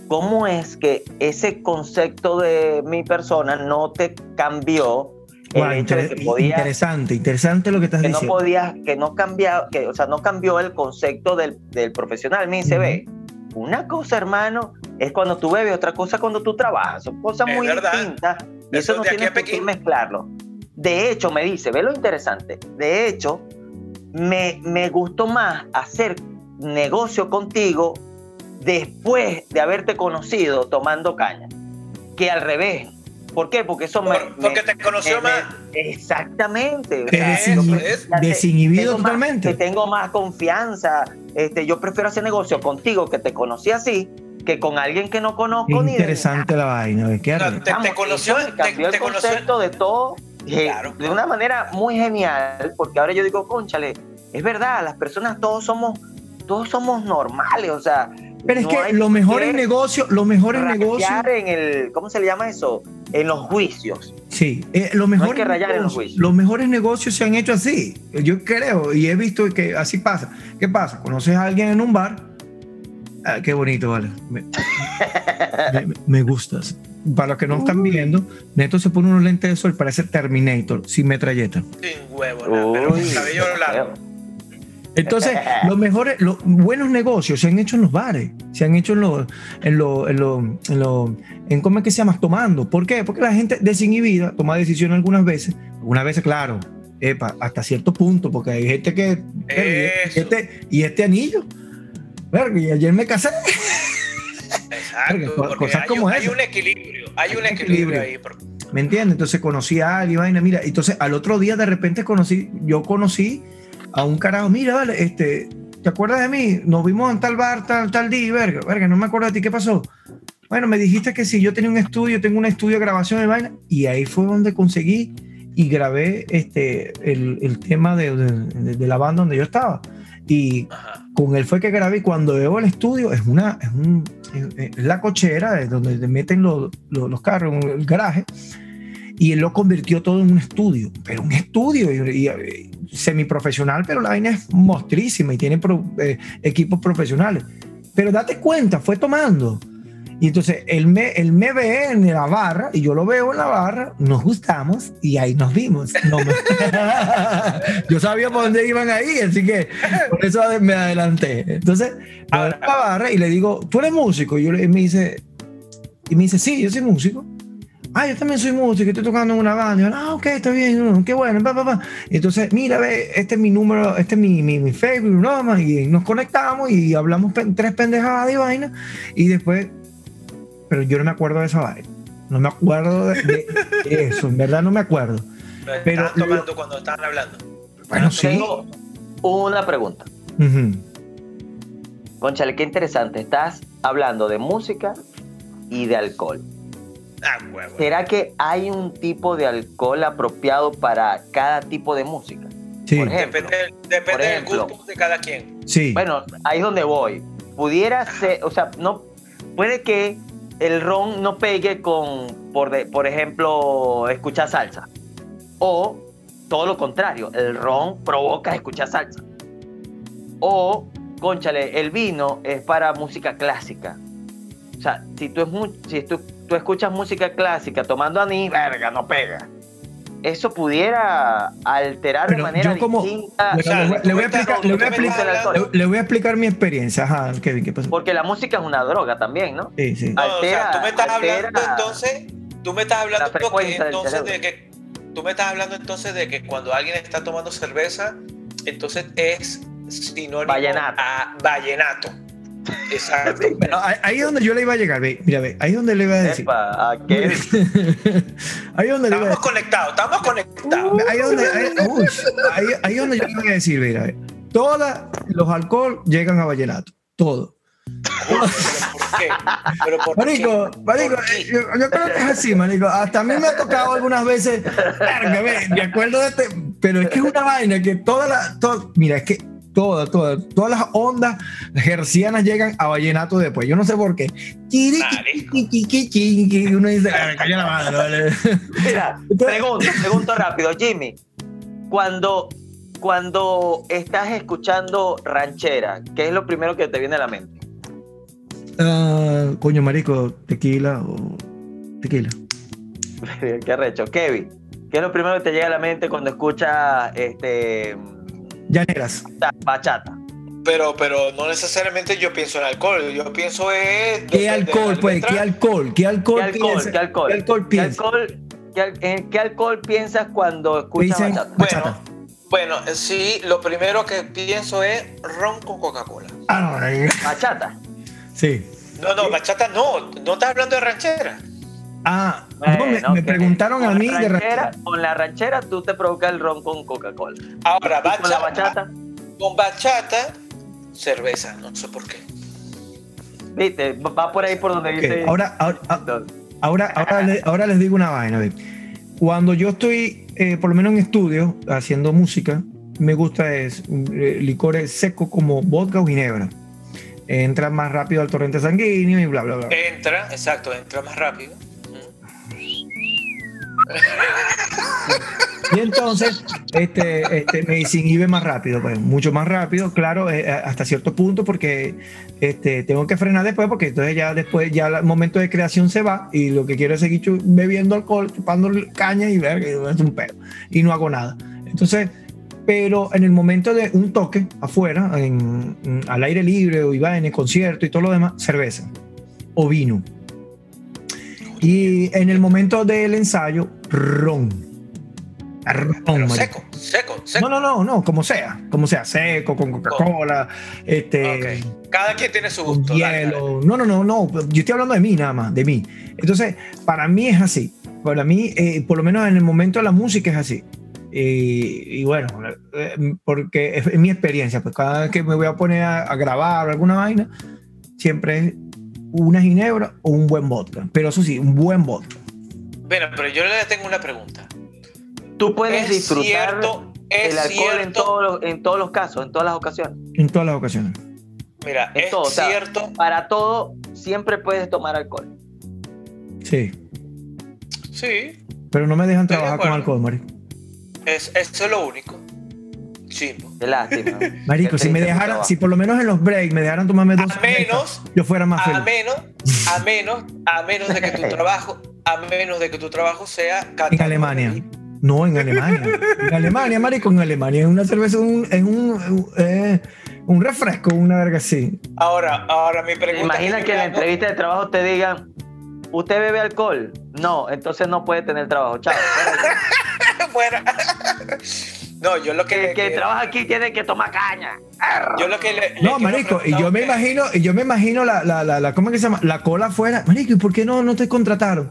¿Cómo es que ese concepto de mi persona no te cambió el hecho de que podía, interesante, interesante lo que estás que diciendo. No podía, que no cambiaba, que, o sea, no cambió el concepto del, del profesional. Me dice, ve, una cosa, hermano, es cuando tú bebes, otra cosa cuando tú trabajas. Son cosas muy distintas. Y eso, no tienes que mezclarlo. De hecho, me dice, ve lo interesante. De hecho, me, me gustó más hacer negocio contigo después de haberte conocido tomando caña que al revés. ¿Por qué? Porque eso me. Porque te conoció más. exactamente. desinhibido totalmente. que tengo más confianza. Este, yo prefiero hacer negocio contigo que te conocí así que con alguien que no conozco ni Interesante la vaina. ¿Qué te, te, conoció. Cambió el concepto de todo eh, de una manera muy genial, porque ahora yo digo, conchale, es verdad, las personas todos somos, todos somos normales, o sea. Pero es que lo mejor en negocio, lo mejor en negocio. en el, ¿cómo se le llama eso? En los juicios. Sí, eh, lo mejor que rayar en los juicios. Los mejores negocios se han hecho así. Yo creo y he visto que así pasa. ¿Qué pasa? Conoces a alguien en un bar. Ah, qué bonito, vale. Me, me gustas para los que no están viendo, Neto se pone unos lentes de sol, parece Terminator, sin metralleta. Sin huevo, pero cabello largo. Entonces, los mejores, los buenos negocios se han hecho en los bares, se han hecho en los, en los, en los, en, ¿cómo es que se llama? Tomando. ¿Por qué? Porque la gente desinhibida toma decisiones algunas veces, algunas veces, claro, epa, hasta cierto punto, porque hay gente que, y este, y este anillo, y ayer me casé. Exacto, cosas hay, como hay un equilibrio, hay, un equilibrio, ahí. ¿Me entiendes? Entonces conocí a alguien, vaina, mira, entonces al otro día de repente conocí, yo conocí a un carajo, mira, vale, este, ¿te acuerdas de mí? Nos vimos en tal bar, tal, tal día, verga, verga, no me acuerdo de ti, ¿qué pasó? Bueno, me dijiste que si yo tenía un estudio, tengo un estudio de grabación de vaina, y ahí fue donde conseguí y grabé este, el, el tema de, de, de, la banda donde yo estaba. Y con él fue que grabé. Y cuando veo el estudio, es, una, es, un, es la cochera, es donde te meten los, los, los carros, el garaje. Y él lo convirtió todo en un estudio, pero un estudio y, y, semiprofesional, pero la vaina es mostrísima y tiene pro, eh, equipos profesionales. Pero date cuenta, fue tomando. Y entonces él me, él me ve en la barra y yo lo veo en la barra, nos gustamos y ahí nos vimos. No me... yo sabía por dónde iban ahí, así que por eso me adelanté. Entonces, a la barra y le digo, ¿tú eres músico? Y, yo, y me dice, y me dice, sí, yo soy músico. Ah, yo también soy músico, estoy tocando en una banda. Y yo, ah, ok, está bien, qué bueno. Pa, pa, pa. Entonces, mira, ve, este es mi número, este es mi, mi, mi Facebook, ¿no? y nos conectamos y hablamos tres pendejadas y vaina. Y después pero yo no me acuerdo de esa vaina. No me acuerdo de, de eso, en verdad no me acuerdo. Pero, pero tomando lo, cuando estaban hablando. Bueno, sí. Tengo una pregunta. Uh -huh. Conchale, qué interesante. Estás hablando de música y de alcohol. Ah, huevo. ¿Será que hay un tipo de alcohol apropiado para cada tipo de música? Sí. Por ejemplo, depende, depende por ejemplo, del gusto de cada quien. Sí. Bueno, ahí es donde voy. Pudiera ser, o sea, no puede que el ron no pegue con, por, de, por ejemplo, escuchar salsa. O todo lo contrario, el ron provoca escuchar salsa. O, conchale, el vino es para música clásica. O sea, si tú, es si tú, tú escuchas música clásica tomando anís, verga, no pega. Eso pudiera alterar Pero de manera yo como, distinta. Le, voy a explicar, le, voy a explicar, le, voy a explicar mi experiencia. Ajá, Kevin, ¿qué pasó? Porque la música es una droga también, ¿no? Sí, sí. No, altera, o sea, tú me estás hablando entonces, tú me estás hablando entonces de que tú me estás hablando entonces de que cuando alguien está tomando cerveza, entonces es sinónimo vallenato. a vallenato. Exacto. ahí es donde yo le iba a llegar, ve, mira, ve, ahí es donde le iba a decir. Epa, ¿a qué? ahí es donde estamos le iba a... conectados, estamos conectados. Uh, ahí es donde, ahí, uy, ahí, ahí donde yo le iba a decir, mira, ve, todos los alcohol llegan a vallenato, todo. ¿Por qué? ¿Pero por marico, qué? marico ¿Por qué? yo, yo, creo que es así, marico. Hasta a mí me ha tocado algunas veces, me acuerdo de este, pero es que es una vaina que toda la, todo, mira, es que todas, todas, todas las ondas gercianas llegan a vallenato después. Yo no sé por qué. Uno dice, "Ah, me cayó la madre, vale". Mira, pregunto, pregunto rápido, Jimmy. Cuando, cuando estás escuchando ranchera, ¿qué es lo primero que te viene a la mente? Ah, coño, marico, tequila o tequila. Qué arrecho. Kevin, ¿qué es lo primero que te llega a la mente cuando escuchas este, Llaneras. bachata? Pero, pero no necesariamente yo pienso en alcohol, yo pienso en... ¿Qué alcohol, pues? ¿Qué alcohol? ¿Qué alcohol ¿Qué alcohol? piensa? ¿Qué alcohol? ¿Qué alcohol ¿Qué piensa? alcohol, qué al- en qué alcohol piensas cuando escuchas bachata? bachata. Bueno, sí, lo primero que pienso es ron con Coca-Cola. Ah, no, no, Bachata. Sí. No, no, bachata no, no estás hablando de ranchera. Ah, no, me, preguntaron a mí de ranchera. Con la ranchera tú te provocas el ron con Coca-Cola. Ahora, Y con la bachata, bachata, con bachata, cerveza, no sé por qué. viste, va por ahí por donde Ok, dice. Ahora, ahora, ahora, ahora, le- ahora les digo una vaina. ve. Cuando yo estoy, eh, por lo menos en estudio, haciendo música, me gusta es eh, licores secos como vodka o ginebra. Entra más rápido al torrente sanguíneo y bla, bla, bla. Entra, exacto, entra más rápido. Y entonces este, este, me desinhibe más rápido, pues, mucho más rápido, claro, eh, hasta cierto punto, porque este, tengo que frenar después, porque entonces ya después, ya el momento de creación se va y lo que quiero es seguir bebiendo alcohol, chupando caña y ver es un pedo. Y no hago nada. Entonces, pero en el momento de un toque afuera, en, en- al aire libre, o iba en el concierto y todo lo demás, cerveza o vino. Y en el momento del ensayo, ron. Seco, seco, seco. No, no, no, no, como sea, como sea, seco, con Coca-Cola, este. Cada quien tiene su gusto. dale, dale. hielo. No, no, no, no, yo estoy hablando de mí nada más, de mí. Entonces, para mí es así. Para mí, eh, por lo menos en el momento de la música es así. Y, y bueno, eh, porque es, es mi experiencia, pues cada vez que me voy a poner a, a grabar alguna vaina, siempre es una ginebra o un buen vodka. Pero eso sí, un buen vodka. Bueno, pero yo le tengo una pregunta. Tú puedes es disfrutar cierto, es el alcohol en cierto. todos, los, en todos los casos, en todas las ocasiones. En todas las ocasiones. Mira, En es todo, o sea, cierto. Para todo, siempre puedes tomar alcohol. Sí. Sí, Pero no me dejan trabajar con alcohol, marico. es, eso es lo único. Chimbo. Qué lástima. Marico, si me dejaran, si por lo menos en los breaks me dejaran tomarme dos A menos, yo fuera más a feliz. menos, a menos, a menos de que tu trabajo, a menos de que tu trabajo sea En Alemania. No, en Alemania. En Alemania, marico, en Alemania es una cerveza, un, es un, eh, un refresco, una verga así. Ahora, ahora mi pregunta. Imagina yo que en la entrevista de trabajo te digan, ¿usted bebe alcohol? No, entonces no puede tener trabajo. Chao. Fuera. No, yo lo que, El que que- trabaja aquí tiene que tomar caña. yo lo que le, le No, marico, y yo me imagino, y yo me imagino la, la, la, la- ¿cómo es que se llama? La cola afuera. Marico, ¿y por qué no, no te contrataron?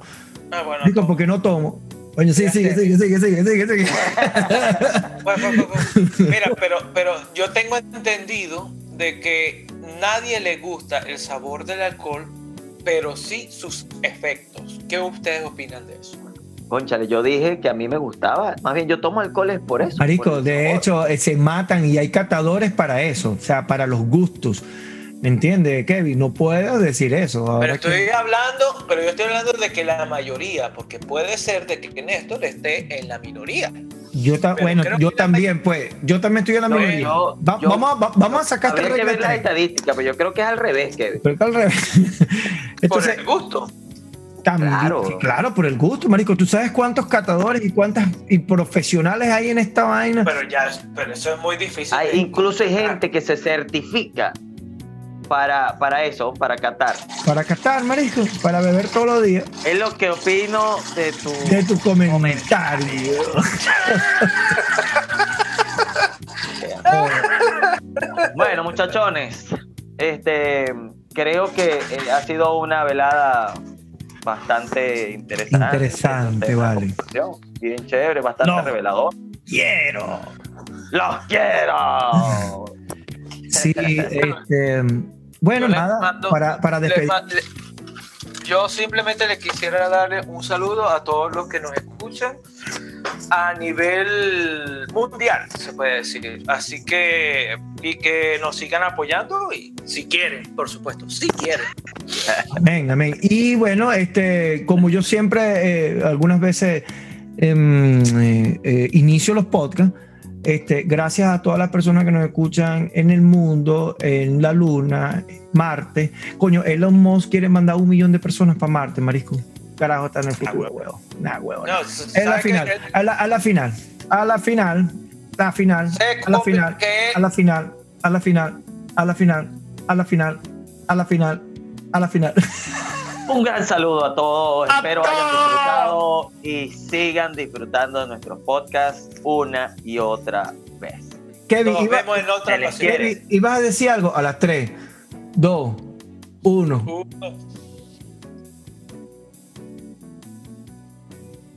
Ah, bueno, Marico, porque no tomo. Ya sigue, sigue, sigue, sigue, sigue, sigue. Bueno, bueno, bueno. Mira, pero, pero yo tengo entendido de que nadie le gusta el sabor del alcohol, pero sí sus efectos. ¿Qué ustedes opinan de eso? Conchale, yo dije que a mí me gustaba. Más bien, yo tomo alcohol es por eso. Marico, de sabor. hecho, eh, se matan y hay catadores para eso, o sea, para los gustos. ¿Me entiendes, Kevin? No puedo decir eso. Pero estoy que- hablando, pero yo estoy hablando de que la mayoría, porque puede ser de que Néstor esté en la minoría. Yo ta- bueno, yo también, pues, yo también estoy en la No, minoría. yo- Va- yo- vamos, va- vamos a sacar esta regla ver las estadísticas, pero yo creo que es al revés, Kevin. Pero que al revés. Entonces, por el gusto. También- Claro. claro, por el gusto, marico. ¿Tú sabes cuántos catadores y cuántas y profesionales hay en esta vaina? Pero ya, pero eso es muy difícil. Hay, incluso hay gente que se certifica para, para eso, para catar. Para catar, marico, para beber todos los días. Es lo que opino de tu... De tu comentario. Bueno, muchachones, este, creo que eh, ha sido una velada bastante interesante. Interesante, vale. Bien chévere, bastante No. revelador. Quiero. ¡Los quiero! Sí, este, bueno, Yo nada, mando- para, para despedir. yo simplemente le quisiera darle un saludo a todos los que nos escuchan, a nivel mundial, se puede decir. Así que, y que nos sigan apoyando, y si quieren, por supuesto, si quieren. Amén, amén. Y bueno, este, como yo siempre, eh, algunas veces em, eh, eh, inicio los podcasts, este, gracias a todas las personas que nos escuchan en el mundo, en la luna, Marte. Coño, Elon Musk quiere mandar un millón de personas para Marte, marisco. Carajo, está en el futuro, huevo. Nah, huevo. No, Es la ¿sabes final, a la, a la final, a la final, la final, a la final, a la final, a la final, a la final, a la final, a la final, a la final. Un gran saludo a todos. ¡A Espero hayan todos! disfrutado y sigan disfrutando de nuestros podcasts una y otra vez. Kevin, Nos iba- vemos en otra. Kevin, ibas a decir algo a las 3, 2, 1. Uno.